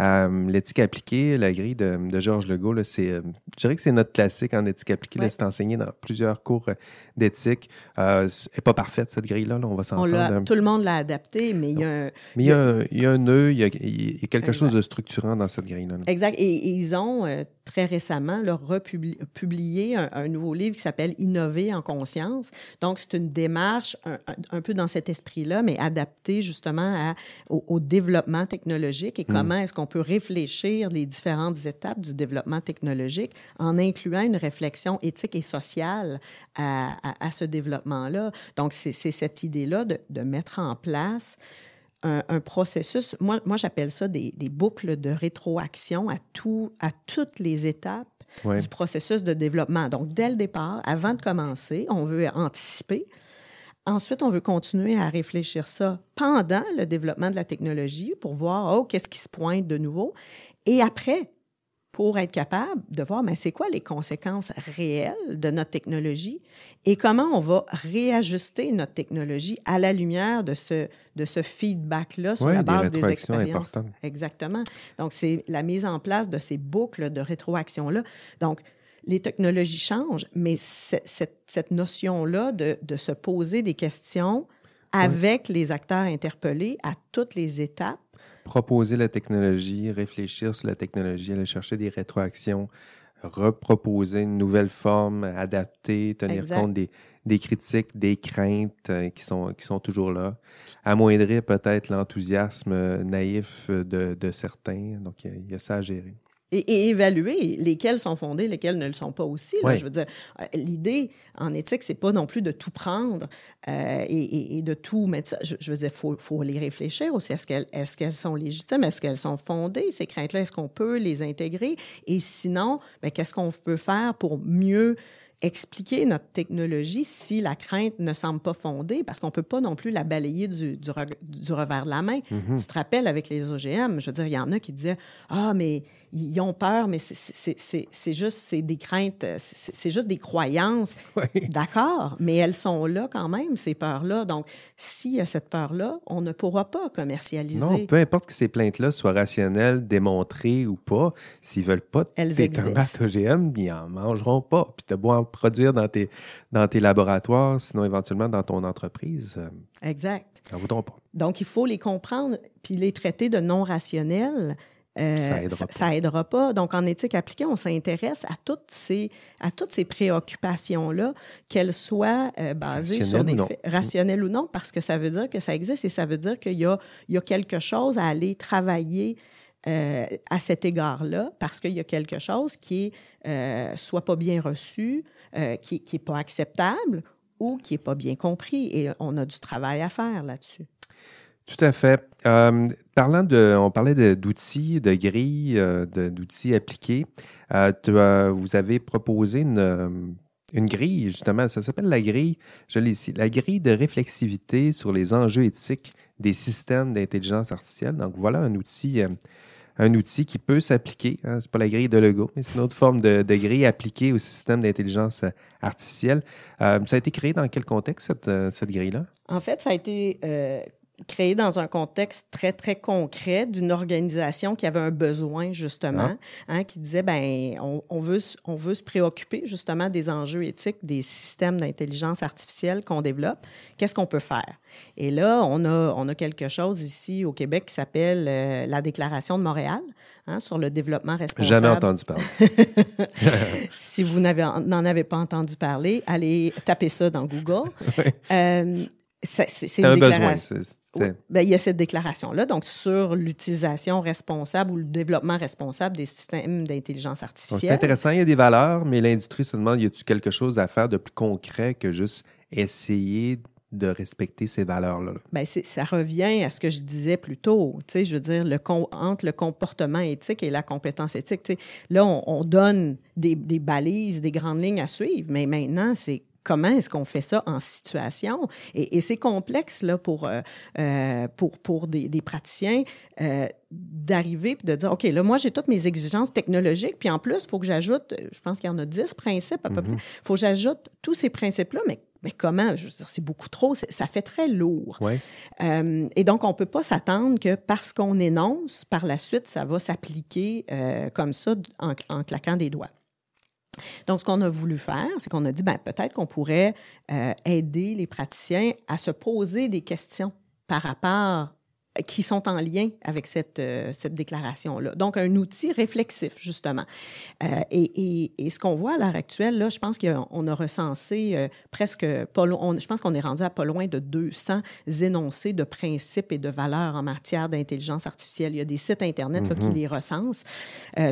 euh, l'éthique appliquée, la grille de, de Georges Legault, c'est, euh, je dirais que c'est notre classique en éthique appliquée. C'est enseigné dans plusieurs cours euh, d'éthique. Euh, elle n'est pas parfaite, cette grille-là, on va s'entendre. Tout le monde l'a adapté, mais il y a un... Mais il y a, un, il y a un nœud, il y a, il y a quelque chose de structurant dans cette grille-là. Exact. Et, ils ont très récemment leur republié un, un, nouveau livre qui s'appelle Innover en conscience. Donc, c'est une démarche un, un, peu dans cet esprit-là, mais adaptée justement à, au, développement technologique et hmm. comment est-ce qu'on on peut réfléchir les différentes étapes du développement technologique en incluant une réflexion éthique et sociale à, ce développement-là. Donc, c'est cette idée-là de, mettre en place un, processus, moi, moi j'appelle ça des, boucles de rétroaction à, tout, à toutes les étapes du processus de développement. Donc, dès le départ, avant de commencer, on veut anticiper. Ensuite, on veut continuer à réfléchir ça pendant le développement de la technologie pour voir, oh, qu'est-ce qui se pointe de nouveau. Et après, pour être capable de voir, mais c'est quoi les conséquences réelles de notre technologie et comment on va réajuster notre technologie à la lumière de ce, de ce feedback-là sur la base des, expériences. Exactement. Donc, c'est la mise en place de ces boucles de rétroaction-là. Donc, les technologies changent, mais cette, notion-là de, se poser des questions avec les acteurs interpellés à toutes les étapes. Proposer la technologie, réfléchir sur la technologie, aller chercher des rétroactions, reproposer une nouvelle forme, adapter, tenir compte des, des, critiques, des craintes euh, qui, sont, qui sont toujours là, amoindrir peut-être l'enthousiasme naïf de, de, certains. Donc, il y, a ça à gérer et, évaluer lesquels sont fondés, lesquels ne le sont pas aussi. Je veux dire, euh, l'idée en éthique, c'est pas non plus de tout prendre euh, et, de tout mettre ça. Je, veux dire, il faut, faut, les réfléchir aussi. Est-ce qu'elles est sont légitimes? Est-ce qu'elles sont fondées, ces craintes-là? Est-ce qu'on peut les intégrer? Et sinon, ben, qu'est-ce qu'on peut faire pour mieux expliquer notre technologie si la crainte ne semble pas fondée, parce qu'on ne peut pas non plus la balayer du, du, revers de la main. Mm-hmm. Tu te rappelles avec les OGM, je veux dire, il y en a qui disaient Ah, mais ils ont peur, mais c'est juste c'est des craintes, c'est juste des croyances. D'accord, mais elles sont là quand même, ces peurs-là. Donc, s'il y a cette peur-là, on ne pourra pas commercialiser. Non, peu importe que ces plaintes-là soient rationnelles, démontrées ou pas, s'ils ne veulent pas un OGM, ils n'en mangeront pas. Puis tu beau en produire dans tes, dans tes laboratoires, sinon éventuellement dans ton entreprise? Exact. N'en voudront pas. Donc, il faut les comprendre puis les traiter de non rationnels euh, ça aidera pas. Donc, en éthique appliquée, on s'intéresse à toutes ces, à toutes ces préoccupations-là, qu'elles soient euh, basées sur des faits rationnels ou non, parce que ça veut dire que ça existe et ça veut dire qu'il y a, il y a quelque chose à aller travailler euh, à cet égard-là, parce qu'il y a quelque chose qui est soit pas bien reçu, qui n'est pas acceptable ou qui n'est pas bien compris. Et on a du travail à faire là-dessus. Tout à fait. Euh, parlant de, on parlait d'outils, de, grilles, euh, d'outils appliqués. Euh, vous avez proposé une, une grille, justement, ça s'appelle la grille, je l'ai ici, la grille de réflexivité sur les enjeux éthiques des systèmes d'intelligence artificielle. Donc voilà un outil un outil qui peut s'appliquer. Hein, c'est pas la grille de Lego, mais c'est une autre forme de, grille appliquée au système d'intelligence artificielle. ça a été créé dans quel contexte, cette, cette grille-là? En fait, ça a été créé dans un contexte très, très concret d'une organisation qui avait un besoin, justement, ah. hein, qui disait, ben on, veut, on veut se préoccuper, justement, des enjeux éthiques des systèmes d'intelligence artificielle qu'on développe. Qu'est-ce qu'on peut faire? Et là, on a, on a quelque chose ici au Québec qui s'appelle euh, la Déclaration de Montréal. Hein, sur le développement responsable. Jamais entendu parler. si vous n'en avez pas entendu parler, allez taper ça dans Google. Euh, c'est une déclaration. Ben, il y a cette déclaration-là, donc sur l'utilisation responsable ou le développement responsable des systèmes d'intelligence artificielle. C'est intéressant, il y a des valeurs, mais l'industrie se demande, y a-t-il quelque chose à faire de plus concret que juste essayer de respecter ces valeurs-là? Bien, ça revient à ce que je disais plus tôt. Je veux dire, le entre le comportement éthique et la compétence éthique. Là, on, donne des, des, balises, des grandes lignes à suivre, mais maintenant, c'est comment est-ce qu'on fait ça en situation? Et, c'est complexe là, pour, euh, euh, pour, pour des, praticiens euh, d'arriver et de dire, OK, là, moi, j'ai toutes mes exigences technologiques, puis en plus, il faut que j'ajoute, je pense qu'il y en a 10 principes à peu près, il faut que j'ajoute tous ces principes-là, mais mais comment? Je veux dire, c'est beaucoup trop, ça fait très lourd. et donc, on ne peut pas s'attendre que parce qu'on énonce, par la suite, ça va s'appliquer comme ça en, claquant des doigts. Donc, ce qu'on a voulu faire, c'est qu'on a dit, ben, peut-être qu'on pourrait euh, aider les praticiens à se poser des questions par rapport qui sont en lien avec cette, euh, cette déclaration-là. Donc, un outil réflexif, justement. Euh, et, et, ce qu'on voit à l'heure actuelle, là, je pense qu'on a recensé presque, pas je pense qu'on est rendu à pas loin de 200 énoncés de principes et de valeurs en matière d'intelligence artificielle. Il y a des sites Internet qui mm-hmm. les recensent.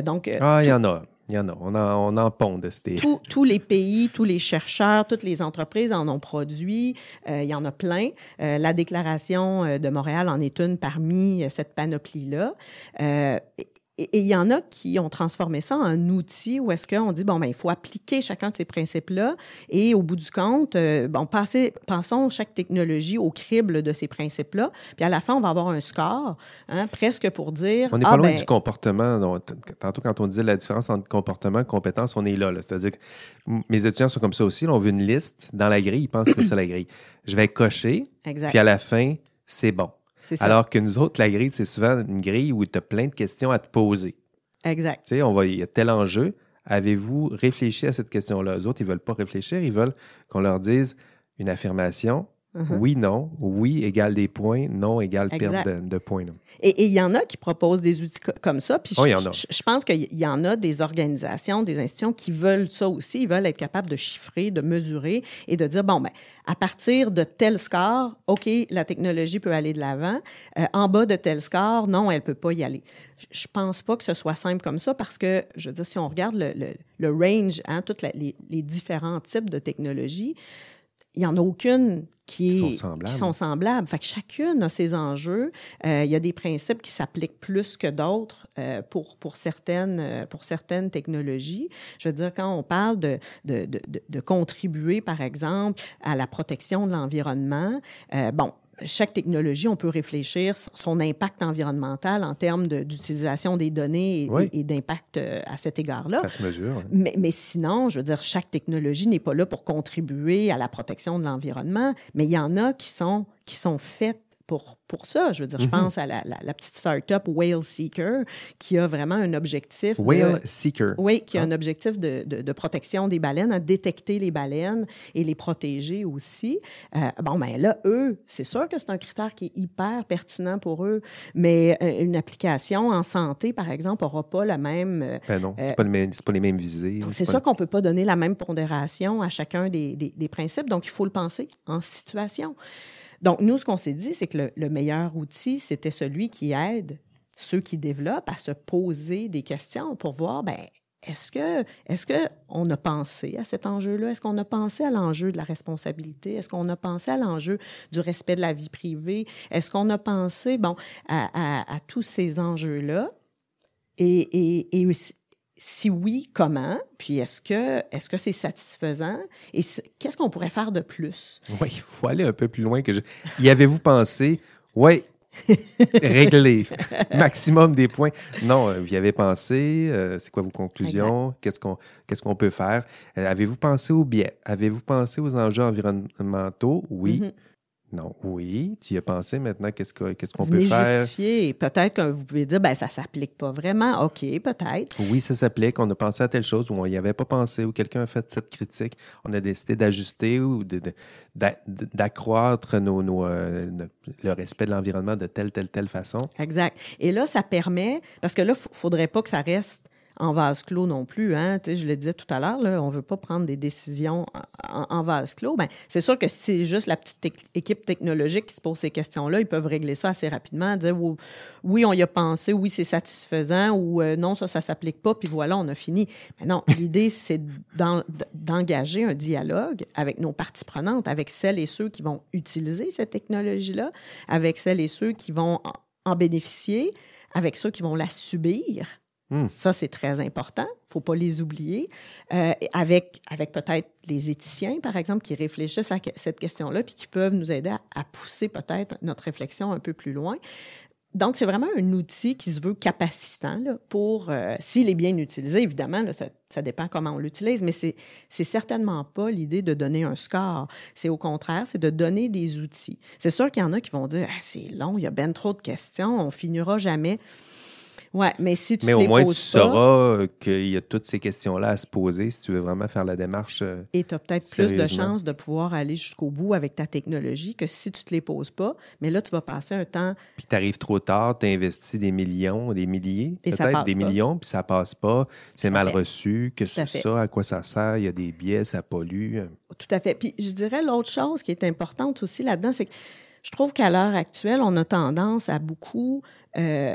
donc, ah, il y en a. Il y en a. On en, on pond de ces... tous les pays, tous les chercheurs, toutes les entreprises en ont produit. Euh, il y en a plein. Euh, la Déclaration euh, de Montréal en est une parmi cette panoplie-là. Et il y en a qui ont transformé ça en outil où est-ce qu'on dit, bon, ben, il faut appliquer chacun de ces principes-là et au bout du compte, euh, bon, passer, passons chaque technologie au crible de ces principes-là. Puis à la fin, on va avoir un score, hein, presque pour dire. On n'est pas ah, loin ben du comportement. tantôt, quand on disait la différence entre comportement et compétence, on est là. C'est-à-dire que mes étudiants sont comme ça aussi. on veut une liste dans la grille. Ils pensent que c'est ça la grille. Je vais cocher. Puis à la fin, c'est bon. Alors que nous autres, la grille, c'est souvent une grille où tu as plein de questions à te poser. Exact. Tu sais, on va, il y a tel enjeu. Avez-vous réfléchi à cette question-là? Les autres, ils ne veulent pas réfléchir. Ils veulent qu'on leur dise une affirmation, Uh-huh. Oui, non. Oui égale des points. Non égale perte de, points. Et il y en a qui proposent des outils comme ça. Puis oh, je, pense qu'il y en a des organisations, des institutions qui veulent ça aussi. Ils veulent être capables de chiffrer, de mesurer et de dire, bon, ben, à partir de tel score, OK, la technologie peut aller de l'avant. Euh, en bas de tel score, non, elle ne peut pas y aller. Je ne pense pas que ce soit simple comme ça parce que, je veux dire, si on regarde le, range, hein, tous les, les différents types de technologies, il n'y en a aucune qui, sont semblables. sont semblables. Fait que chacune a ses enjeux. Euh, il y a des principes qui s'appliquent plus que d'autres euh, pour, pour, certaines, euh, pour certaines technologies. Je veux dire, quand on parle de, de, de, de contribuer, par exemple, à la protection de l'environnement, bon, chaque technologie, on peut réfléchir son impact environnemental en termes d'utilisation des données et, d'impact euh, à cet égard-là. Ça se mesure. Mais, mais, sinon, je veux dire, chaque technologie n'est pas là pour contribuer à la protection de l'environnement, mais il y en a qui sont, qui sont faites pour, pour ça. Je veux dire, je mhm. pense à la, la, petite start-up Whale Seeker qui a vraiment un objectif. Whale Seeker. Oui, qui a ah. un objectif de, de, protection des baleines, à détecter les baleines et les protéger aussi. Euh, bon, ben là, eux, c'est sûr que c'est un critère qui est hyper pertinent pour eux, mais euh, une application en santé, par exemple, n'aura pas la même. Euh, ben non, ce n'est pas, pas, les mêmes visées. C'est sûr qu'on ne peut pas donner la même pondération à chacun des, des, des principes, donc il faut le penser en situation. Donc, nous, ce qu'on s'est dit, c'est que le, meilleur outil, c'était celui qui aide ceux qui développent à se poser des questions pour voir, ben est-ce que est-ce qu'on a pensé à cet enjeu-là? Est-ce qu'on a pensé à l'enjeu de la responsabilité? Est-ce qu'on a pensé à l'enjeu du respect de la vie privée? Est-ce qu'on a pensé, bon, à, tous ces enjeux-là? Si oui, comment? Puis est-ce que est-ce que c'est satisfaisant? Et qu'est-ce qu'on pourrait faire de plus? Oui, il faut aller un peu plus loin que je. Y avez-vous pensé? Oui, Réglé. Maximum des points. Non, euh, vous y avez pensé. Euh, c'est quoi vos conclusions? Qu'est-ce qu'on qu'est-ce qu'on peut faire? Euh, avez-vous pensé aux biais? Avez-vous pensé aux enjeux environnementaux? Oui. Mm-hmm. Non, oui, tu y as pensé maintenant, qu'est-ce qu'on peut faire? justifier. Peut-être que vous pouvez dire, ben ça ne s'applique pas vraiment. OK, peut-être. Oui, ça s'applique. On a pensé à telle chose ou on n'y avait pas pensé ou quelqu'un a fait cette critique. On a décidé d'ajuster ou d'accroître nos, euh, le respect de l'environnement de telle, telle, telle façon. Exact. Et là, ça permet, parce que là, il ne faudrait pas que ça reste en vase clos non plus. Hein. je le disais tout à l'heure, on ne veut pas prendre des décisions en, vase clos. Ben, c'est sûr que si c'est juste la petite équipe technologique qui se pose ces questions-là, ils peuvent régler ça assez rapidement, dire oui, on y a pensé, oui, c'est satisfaisant, ou euh, non, ça, ça ne s'applique pas, puis voilà, on a fini. Non, l'idée, c'est d'engager un dialogue avec nos parties prenantes, avec celles et ceux qui vont utiliser cette technologie-là, avec celles et ceux qui vont en bénéficier, avec ceux qui vont la subir Hmm. Ça, c'est très important. Il ne faut pas les oublier. Euh, avec avec peut-être les éthiciens, par exemple, qui réfléchissent à cette question-là, puis qui peuvent nous aider à, pousser peut-être notre réflexion un peu plus loin. Donc, c'est vraiment un outil qui se veut capacitant là, pour, euh, s'il est bien utilisé, évidemment, ça, ça, dépend comment on l'utilise, mais c'est, c'est certainement pas l'idée de donner un score. C'est au contraire, c'est de donner des outils. C'est sûr qu'il y en a qui vont dire ah, c'est long, il y a bien trop de questions, on finira jamais. Oui, mais si tu Mais au moins, tu sauras euh, qu'il y a toutes ces questions-là à se poser si tu veux vraiment faire la démarche. Euh, Et tu as peut-être plus de chances de pouvoir aller jusqu'au bout avec ta technologie que si tu ne te les poses pas. Mais là, tu vas passer un temps. Puis tu arrives trop tard, tu investis des millions, des milliers, peut-être des millions, puis ça passe pas. C'est mal reçu. Que c'est ça, à quoi ça sert? Il y a des biais, ça pollue. Tout à fait. Puis je dirais l'autre chose qui est importante aussi là-dedans, c'est que je trouve qu'à l'heure actuelle, on a tendance à beaucoup. Euh,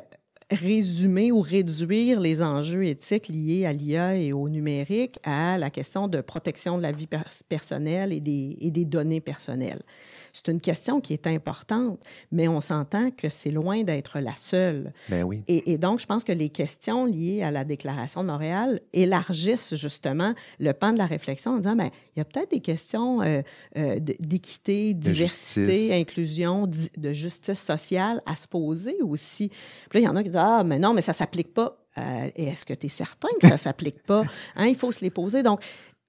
résumer ou réduire les enjeux éthiques liés à l'IA et au numérique à la question de protection de la vie personnelle et des, et des données personnelles. C'est une question qui est importante, mais on s'entend que c'est loin d'être la seule. Ben oui. Et, donc, je pense que les questions liées à la Déclaration de Montréal élargissent justement le pan de la réflexion en disant, bien, il y a peut-être des questions euh, euh, d'équité, diversité, inclusion, de justice sociale à se poser aussi. Puis là, il y en a qui disent, ah, mais non, mais ça ne s'applique pas. Euh, et est-ce que tu es certain que ça ne s'applique pas? Hein, il faut se les poser. Donc,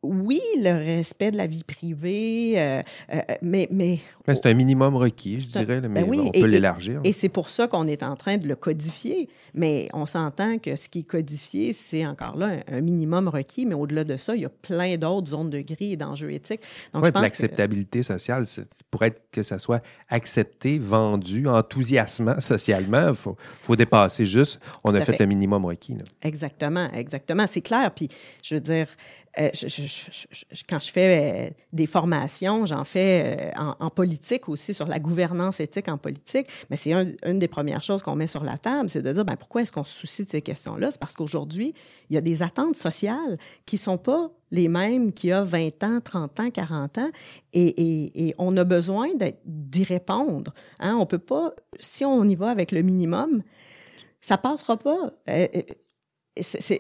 oui, le respect de la vie privée, euh, euh, mais... mais c'est un minimum requis, je dirais, mais ben on peut l'élargir. Et, c'est pour ça qu'on est en train de le codifier. Mais on s'entend que ce qui est codifié, c'est encore là un, minimum requis, mais au-delà de ça, il y a plein d'autres zones de gris et d'enjeux éthiques. Donc, oui, l'acceptabilité sociale, pour être que ça soit accepté, vendu, enthousiasmant socialement, il faut, faut, dépasser juste, on a fait, le minimum requis. Exactement, exactement. C'est clair. Puis, je veux dire, euh, quand je fais euh, des formations, j'en fais euh, en, politique aussi, sur la gouvernance éthique en politique, mais c'est une des premières choses qu'on met sur la table, c'est de dire, ben, pourquoi est-ce qu'on se soucie de ces questions-là? C'est parce qu'aujourd'hui, il y a des attentes sociales qui ne sont pas les mêmes qu'il y a 20 ans, 30 ans, 40 ans, et, on a besoin d'y répondre. Hein? On peut pas, si on y va avec le minimum, ça passera pas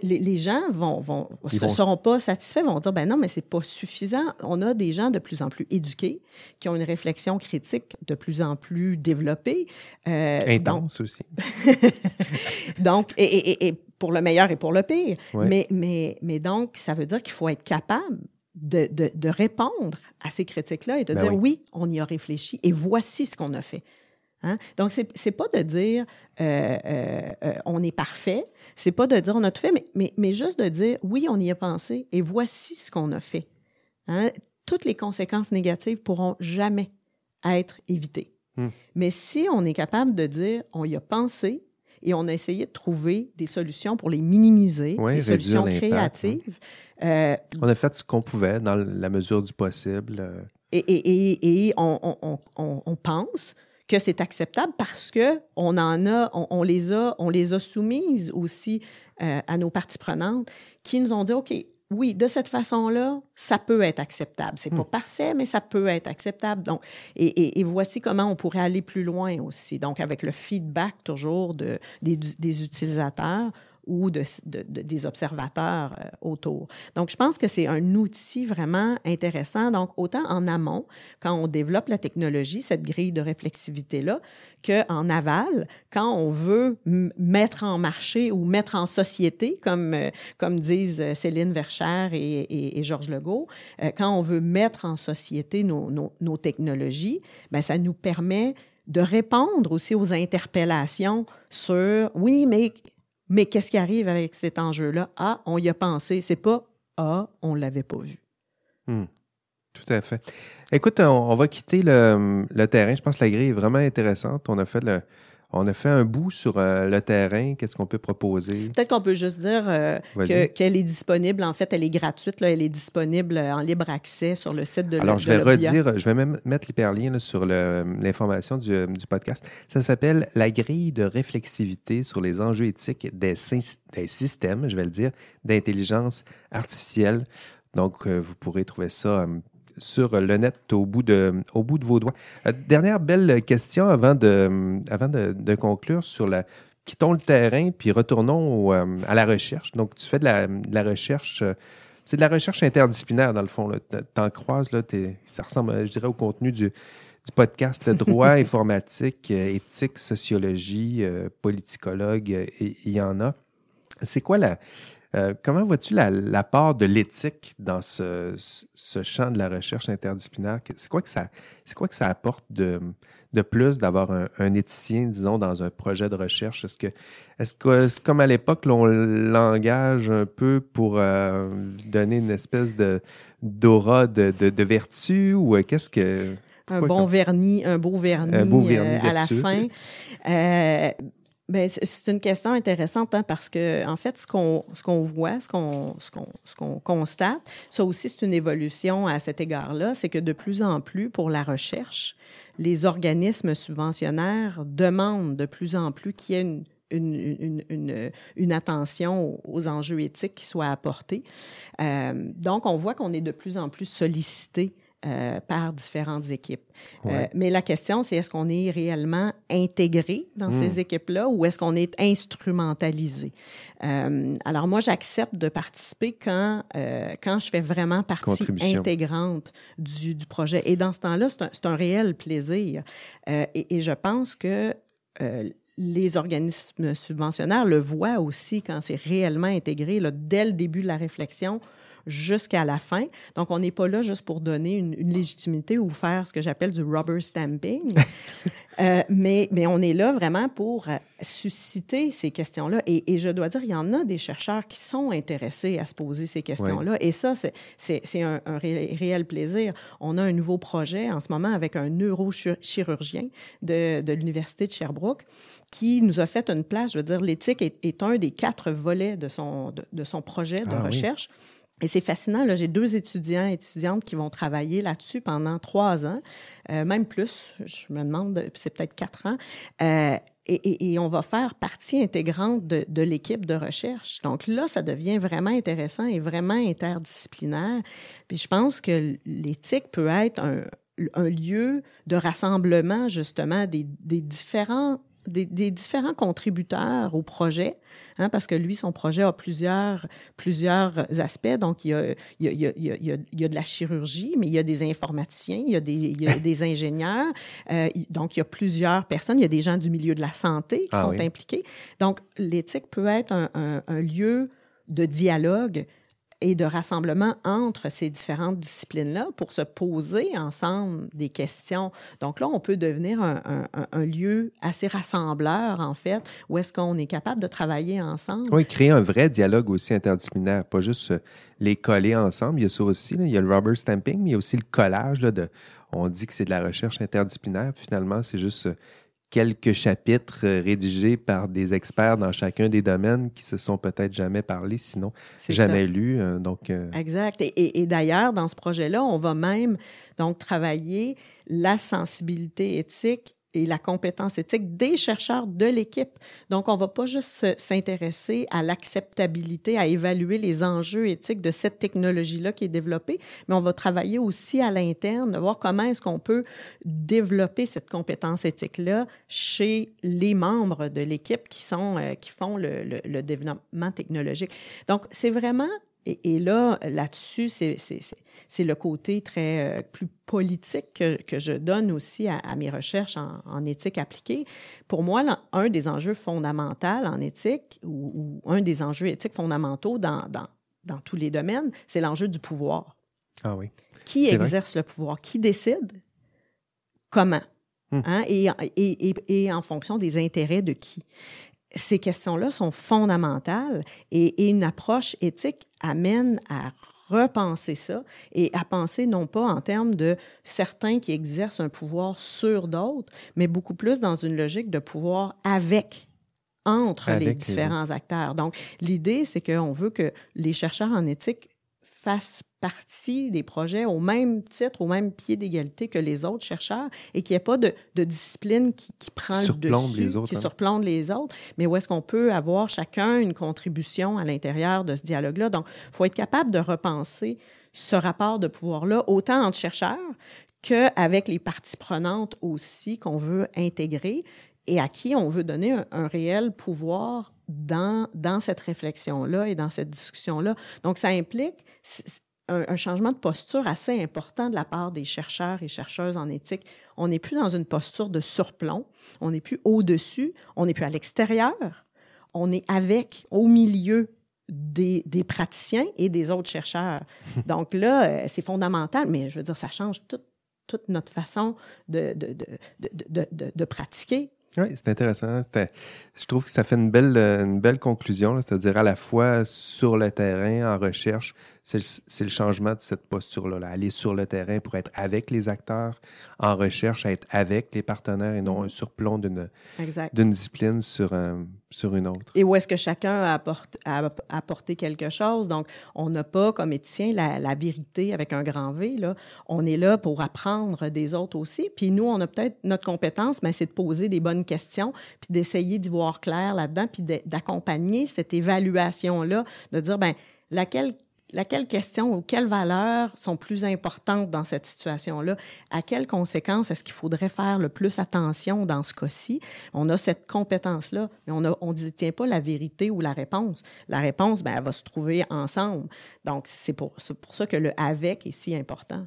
les, gens vont, vont se seront pas satisfaits, vont dire ben non, mais c'est pas suffisant. On a des gens de plus en plus éduqués qui ont une réflexion critique de plus en plus développée. Euh, Intense aussi. donc, et, pour le meilleur et pour le pire. Mais, mais, mais donc, ça veut dire qu'il faut être capable de, de, répondre à ces critiques-là et de ben dire oui. on y a réfléchi et voici ce qu'on a fait. Hein? Donc, ce n'est pas de dire euh, euh, euh, on est parfait, c'est pas de dire on a tout fait, mais, mais, mais, juste de dire oui, on y a pensé et voici ce qu'on a fait. Hein? Toutes les conséquences négatives pourront jamais être évitées. Hmm. Mais si on est capable de dire on y a pensé et on a essayé de trouver des solutions pour les minimiser, des solutions hein. créatives. on a fait ce qu'on pouvait dans la mesure du possible. Et, et, et on, on, on, on, pense que c'est acceptable parce que on en a, on, les a, on les a soumises aussi euh, à nos parties prenantes qui nous ont dit, OK, oui, de cette façon-là, ça peut être acceptable. C'est n'est pas hmm. parfait, mais ça peut être acceptable. Donc, et, voici comment on pourrait aller plus loin aussi. Donc, avec le feedback toujours de, des, des utilisateurs, ou de, des observateurs euh, autour. Donc, je pense que c'est un outil vraiment intéressant. Donc, autant en amont, quand on développe la technologie, cette grille de réflexivité-là, qu'en aval, quand on veut mettre en marché ou mettre en société, comme, euh, comme disent euh, Céline Verchère et, Georges Legault, quand on veut mettre en société nos, nos, nos technologies, bien, ça nous permet de répondre aussi aux interpellations sur oui, mais mais qu'est-ce qui arrive avec cet enjeu-là? Ah, on y a pensé. C'est pas Ah, on l'avait pas vu. Hmm. Tout à fait. Écoute, on, va quitter le, le, terrain. Je pense que la grille est vraiment intéressante. On a fait le, on a fait un bout sur euh, le terrain. Qu'est-ce qu'on peut proposer? Peut-être qu'on peut juste dire euh, qu'elle est disponible. En fait, elle est gratuite. Là, elle est disponible en libre accès sur le site de Alors, je vais redire, je vais même mettre l'hyperlien sur l'information du, du, podcast. Ça s'appelle La grille de réflexivité sur les enjeux éthiques des, des systèmes, je vais le dire, d'intelligence artificielle. Donc, euh, vous pourrez trouver ça sur le net au bout de, au bout de vos doigts. Euh, dernière belle question avant de, avant de, conclure sur la. Quittons le terrain, puis retournons euh, à la recherche. Donc, tu fais de la, recherche. Euh, c'est de la recherche interdisciplinaire, dans le fond. Tu en croises, là, ça ressemble, je dirais, au contenu du, du podcast, le droit informatique, éthique, sociologie, politicologue, il y en a. C'est quoi la, euh, comment vois-tu la, part de l'éthique dans ce, champ de la recherche interdisciplinaire? C'est quoi que ça, c'est quoi que ça apporte de, de plus d'avoir un, éthicien, disons, dans un projet de recherche? Est-ce que, est-ce que, comme à l'époque, on l'engage un peu pour euh, donner une espèce de d'aura de, de, vertu ou euh, qu'est-ce que un bon vernis, un beau vernis, à la fin. c'est une question intéressante hein, parce que, en fait, ce qu'on qu'on voit, ce qu'on qu'on constate, ça aussi, c'est une évolution à cet égard-là, c'est que de plus en plus, pour la recherche, les organismes subventionnaires demandent de plus en plus qu'il y ait une, une, une, une, attention aux enjeux éthiques qui soient apportés. Euh, donc, on voit qu'on est de plus en plus sollicité euh, par différentes équipes. Euh, mais la question, c'est est-ce qu'on est réellement intégré dans ces hmm. équipes-là ou est-ce qu'on est instrumentalisé? Euh, alors moi, j'accepte de participer quand, quand je fais vraiment partie intégrante du, du, projet. Et dans ce temps-là, c'est un, un, réel plaisir. Et, et, je pense que les organismes subventionnaires le voient aussi quand c'est réellement intégré là, dès le début de la réflexion jusqu'à la fin. Donc, on n'est pas là juste pour donner une, légitimité ou faire ce que j'appelle du rubber stamping. Euh, mais, mais on est là vraiment pour euh, susciter ces questions-là. Et, et, je dois dire, il y en a des chercheurs qui sont intéressés à se poser ces questions-là. Et ça, c'est un, un réel plaisir. On a un nouveau projet en ce moment avec un neurochirurgien de, de l'Université de Sherbrooke qui nous a fait une place. Je veux dire, l'éthique est, est, un des quatre volets de son, de, son projet de ah recherche. Et c'est fascinant, là, j'ai deux étudiants et étudiantes qui vont travailler là-dessus pendant trois ans, euh, même plus, je me demande, c'est peut-être quatre ans. Euh, et, on va faire partie intégrante de, l'équipe de recherche. Donc là, ça devient vraiment intéressant et vraiment interdisciplinaire. Puis je pense que l'éthique peut être un, lieu de rassemblement, justement, des, différents des, différents contributeurs au projet, hein, parce que lui, son projet a plusieurs, plusieurs aspects. Donc, il y, a, il, y a, il, y a, il y a de la chirurgie, mais il y a des informaticiens, il y a des, il y a des ingénieurs. Euh, donc, il y a plusieurs personnes. Il y a des gens du milieu de la santé qui ah sont impliqués. Donc, l'éthique peut être un, un, un lieu de dialogue et de rassemblement entre ces différentes disciplines-là pour se poser ensemble des questions. Donc là, on peut devenir un, lieu assez rassembleur, en fait, où est-ce qu'on est capable de travailler ensemble. Oui, créer un vrai dialogue aussi interdisciplinaire, pas juste euh, les coller ensemble. Il y a ça aussi, il y a le rubber stamping, mais il y a aussi le collage. On dit que c'est de la recherche interdisciplinaire, finalement, c'est juste euh, quelques chapitres euh, rédigés par des experts dans chacun des domaines qui se sont peut-être jamais parlé, sinon jamais lus. Euh, donc, euh, Exact. Et, d'ailleurs, dans ce projet-là, on va même donc travailler la sensibilité éthique et la compétence éthique des chercheurs de l'équipe. Donc, on ne va pas juste s'intéresser à l'acceptabilité, à évaluer les enjeux éthiques de cette technologie-là qui est développée, mais on va travailler aussi à l'interne, voir comment est-ce qu'on peut développer cette compétence éthique-là chez les membres de l'équipe qui, euh, qui font le développement technologique. Donc, c'est vraiment et, là, là-dessus, c'est le côté très euh, plus politique que, je donne aussi à, mes recherches en, éthique appliquée. Pour moi, un des enjeux fondamentaux en éthique ou, un des enjeux éthiques fondamentaux dans, dans, tous les domaines, c'est l'enjeu du pouvoir. Ah oui. Qui exerce le pouvoir? Qui décide? Comment? Hmm. Hein? Et, et, et, en fonction des intérêts de qui? Ces questions-là sont fondamentales et, une approche éthique amène à repenser ça et à penser non pas en termes de certains qui exercent un pouvoir sur d'autres, mais beaucoup plus dans une logique de pouvoir avec entre les différents acteurs. Donc, l'idée, c'est qu'on veut que les chercheurs en éthique fassent partie des projets au même titre, au même pied d'égalité que les autres chercheurs et qu'il n'y ait pas de, discipline qui, prend le dessus, les autres, qui hein. surplombe les autres, mais où est-ce qu'on peut avoir chacun une contribution à l'intérieur de ce dialogue-là? Donc, il faut être capable de repenser ce rapport de pouvoir-là, autant entre chercheurs qu'avec les parties prenantes aussi qu'on veut intégrer et à qui on veut donner un, réel pouvoir dans, dans cette réflexion-là et dans cette discussion-là. Donc, ça implique un, changement de posture assez important de la part des chercheurs et chercheuses en éthique. On n'est plus dans une posture de surplomb, on n'est plus au-dessus, on n'est plus à l'extérieur, on est avec, au milieu des, des, praticiens et des autres chercheurs. Donc là, euh, c'est fondamental, mais je veux dire, ça change toute, toute notre façon de, de, de, de pratiquer. Oui, c'est intéressant. Je trouve que ça fait une belle, une belle conclusion, c'est-à-dire à la fois sur le terrain, en recherche, c'est le, changement de cette posture-là. Aller sur le terrain pour être avec les acteurs, en recherche, être avec les partenaires et non un surplomb d'une discipline sur, sur une autre. Et où est-ce que chacun a, apporté quelque chose? Donc, on n'a pas, comme éthicien, la, la, vérité avec un grand V. Là. On est là pour apprendre des autres aussi. Puis nous, on a peut-être notre compétence, mais c'est de poser des bonnes questions, puis d'essayer d'y voir clair là-dedans, puis d'accompagner cette évaluation-là, de dire, ben laquelle laquelle question ou quelles valeurs sont plus importantes dans cette situation-là? À quelles conséquences est-ce qu'il faudrait faire le plus attention dans ce cas-ci? On a cette compétence-là, mais on ne détient pas la vérité ou la réponse. La réponse, ben, elle va se trouver ensemble. Donc, c'est pour, ça que le avec est si important.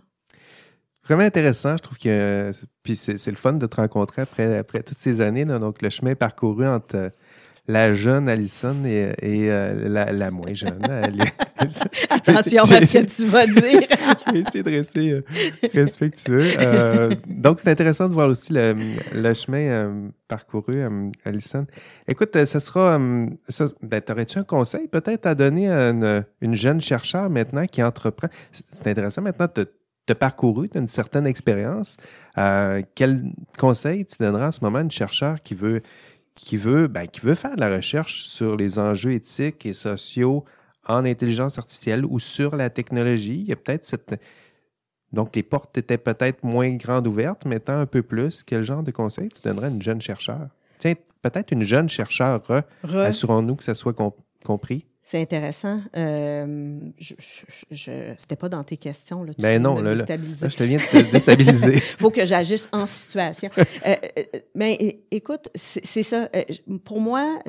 Vraiment intéressant. Je trouve que puis c'est le fun de te rencontrer après toutes ces années. donc, le chemin parcouru entre la jeune Alison et, euh, la, moins jeune. Attention à ce que tu vas dire. je vais essayer de rester euh, respectueux. Euh, donc, c'est intéressant de voir aussi le, chemin parcouru, Alison. Écoute, ce sera. Ben, T'aurais-tu un conseil peut-être à donner à une, jeune chercheur maintenant qui entreprend? C'est intéressant maintenant de te parcouru, tu une certaine expérience. quel conseil tu donneras à ce moment à une chercheur qui veut qui veut, ben, qui veut faire de la recherche sur les enjeux éthiques et sociaux en intelligence artificielle ou sur la technologie. Il y a peut-être cette. Donc, les portes étaient peut-être moins grandes ouvertes, maintenant un peu plus. Quel genre de conseil tu donnerais à une jeune chercheur? Tiens, peut-être une jeune chercheur, assurons-nous que ça soit compris. C'est intéressant. Euh, je, je, C'était pas dans tes questions. Là, tu ben non, là, là, je te viens de te déstabiliser. Il faut que j'agisse en situation. euh, euh mais écoute, c'est ça. Euh, pour moi,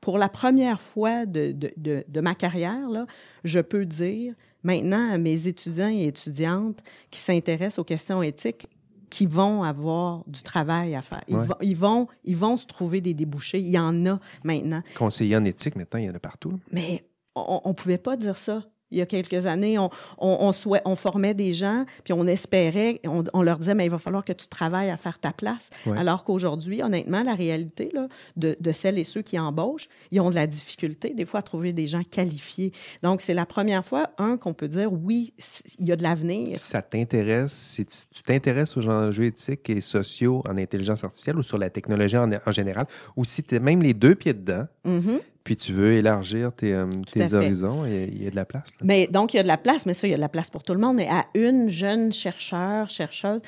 pour la première fois de, de, de, de, ma carrière, là, je peux dire maintenant à mes étudiants et étudiantes qui s'intéressent aux questions éthiques qui vont avoir du travail à faire. Ils, vont, ils, vont, ils vont se trouver des débouchés. Il y en a maintenant. Conseiller en éthique, maintenant, il y en a partout. Mais on ne pouvait pas dire ça il y a quelques années, on, on, on, formait des gens, puis on espérait, on, leur disait, mais il va falloir que tu travailles à faire ta place. Alors qu'aujourd'hui, honnêtement, la réalité là, de, de, celles et ceux qui embauchent, ils ont de la difficulté, des fois, à trouver des gens qualifiés. Donc, c'est la première fois, un, qu'on peut dire, oui, il y a de l'avenir. Si ça t'intéresse, si tu t'intéresses aux enjeux éthiques et sociaux en intelligence artificielle ou sur la technologie en, général, ou si tu es même les deux pieds dedans, mm-hmm. Puis tu veux élargir tes, euh, horizons et il y a de la place. Mais donc, il y a de la place, mais ça, il y a de la place pour tout le monde. Mais à une jeune chercheur, chercheuse,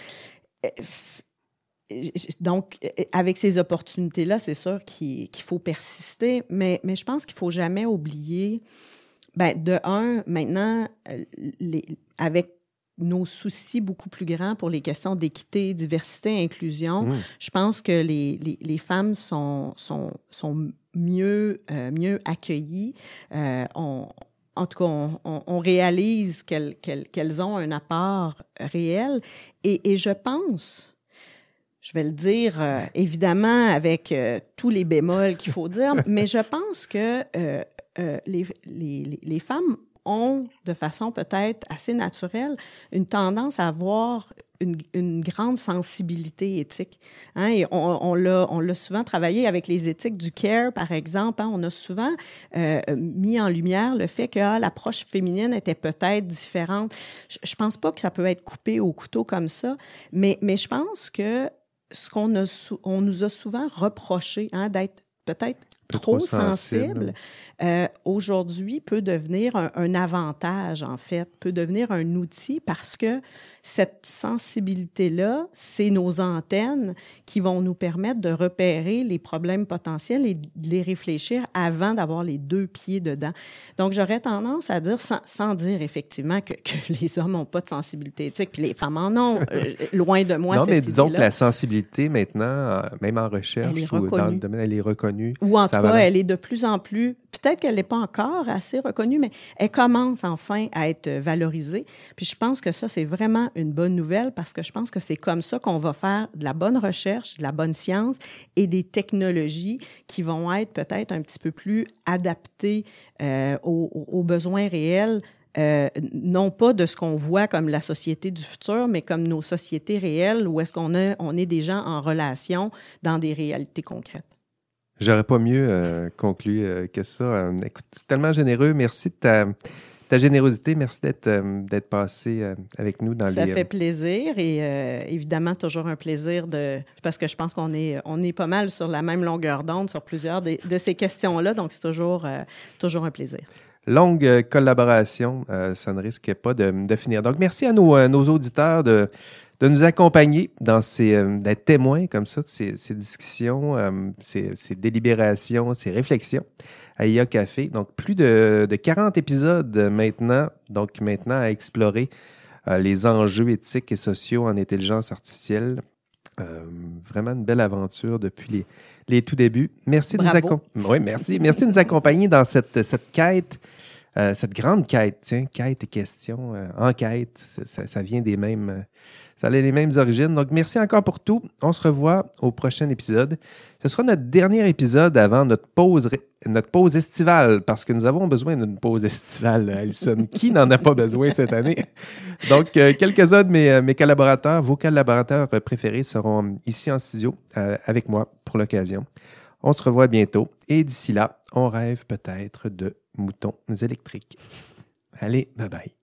euh, donc, avec ces opportunités-là, c'est sûr qu'il faut persister, mais, mais je pense qu'il ne faut jamais oublier, ben, de un, maintenant, les, avec nos soucis beaucoup plus grands pour les questions d'équité, diversité, inclusion, mmh. je pense que les, les, les femmes sont, sont, sont mieux, euh, mieux accueillies. Euh, on, en tout cas, on, on, réalise qu'elles qu'elles ont un apport réel. Et, et, je pense, je vais le dire euh, évidemment avec tous les bémols qu'il faut dire, mais je pense que les, les, les, femmes ont, de façon peut-être assez naturelle, une tendance à avoir une, grande sensibilité éthique. Hein? On, l'a souvent travaillé avec les éthiques du CARE, par exemple. Hein? On a souvent euh, mis en lumière le fait que ah, l'approche féminine était peut-être différente. Je ne pense pas que ça peut être coupé au couteau comme ça, mais, je pense que ce qu'on on nous a souvent reproché hein, d'être peut-être trop, sensible, euh, aujourd'hui peut devenir un, un, avantage, en fait, peut devenir un outil parce que cette sensibilité-là, c'est nos antennes qui vont nous permettre de repérer les problèmes potentiels et de les réfléchir avant d'avoir les deux pieds dedans. Donc, j'aurais tendance à dire, sans, dire effectivement que, les hommes n'ont pas de sensibilité éthique, puis les femmes en ont, euh, loin de moi. Non, mais disons que la sensibilité, maintenant, euh, même en recherche ou dans le domaine, elle est reconnue. Ou en tout cas, elle est de plus en plus, peut-être qu'elle n'est pas encore assez reconnue, mais elle commence enfin à être valorisée. Puis je pense que ça, c'est vraiment une bonne nouvelle parce que je pense que c'est comme ça qu'on va faire de la bonne recherche, de la bonne science et des technologies qui vont être peut-être un petit peu plus adaptées euh, aux, besoins réels euh, non pas de ce qu'on voit comme la société du futur, mais comme nos sociétés réelles, où est-ce qu'on on est des gens en relation dans des réalités concrètes. J'aurais pas mieux euh, conclu que ça. écoute, c'est tellement généreux. Merci de ta ta générosité. Merci d'être euh, d'être passé euh, avec nous dans les. Ça fait plaisir et euh, évidemment toujours un plaisir de parce que je pense qu'on est on est pas mal sur la même longueur d'onde sur plusieurs de, ces questions-là, donc c'est toujours toujours un plaisir. Longue collaboration, ça ne risque pas de, de, finir. Donc merci à nos, nos auditeurs de de nous accompagner dans ces d'être témoins comme ça de ces, ces discussions, ces, ces délibérations, ces réflexions à IA Café. Donc, plus de, de 40 épisodes maintenant, donc maintenant à explorer euh, les enjeux éthiques et sociaux en intelligence artificielle. Euh, vraiment une belle aventure depuis les, les tout débuts. Merci de nous accompagner. Oui, merci. Merci de nous accompagner dans cette, cette quête, euh, cette grande quête, tiens, quête et question, enquête. Ça, ça, vient des mêmes ça a les mêmes origines. Donc, merci encore pour tout. On se revoit au prochain épisode. Ce sera notre dernier épisode avant notre pause, notre pause estivale, parce que nous avons besoin d'une pause estivale, Alison. Qui n'en a pas besoin cette année? Donc, euh, quelques-uns de mes, euh, mes, collaborateurs, vos collaborateurs préférés seront ici en studio euh, avec moi pour l'occasion. On se revoit bientôt. Et d'ici là, on rêve peut-être de moutons électriques. Allez, bye bye.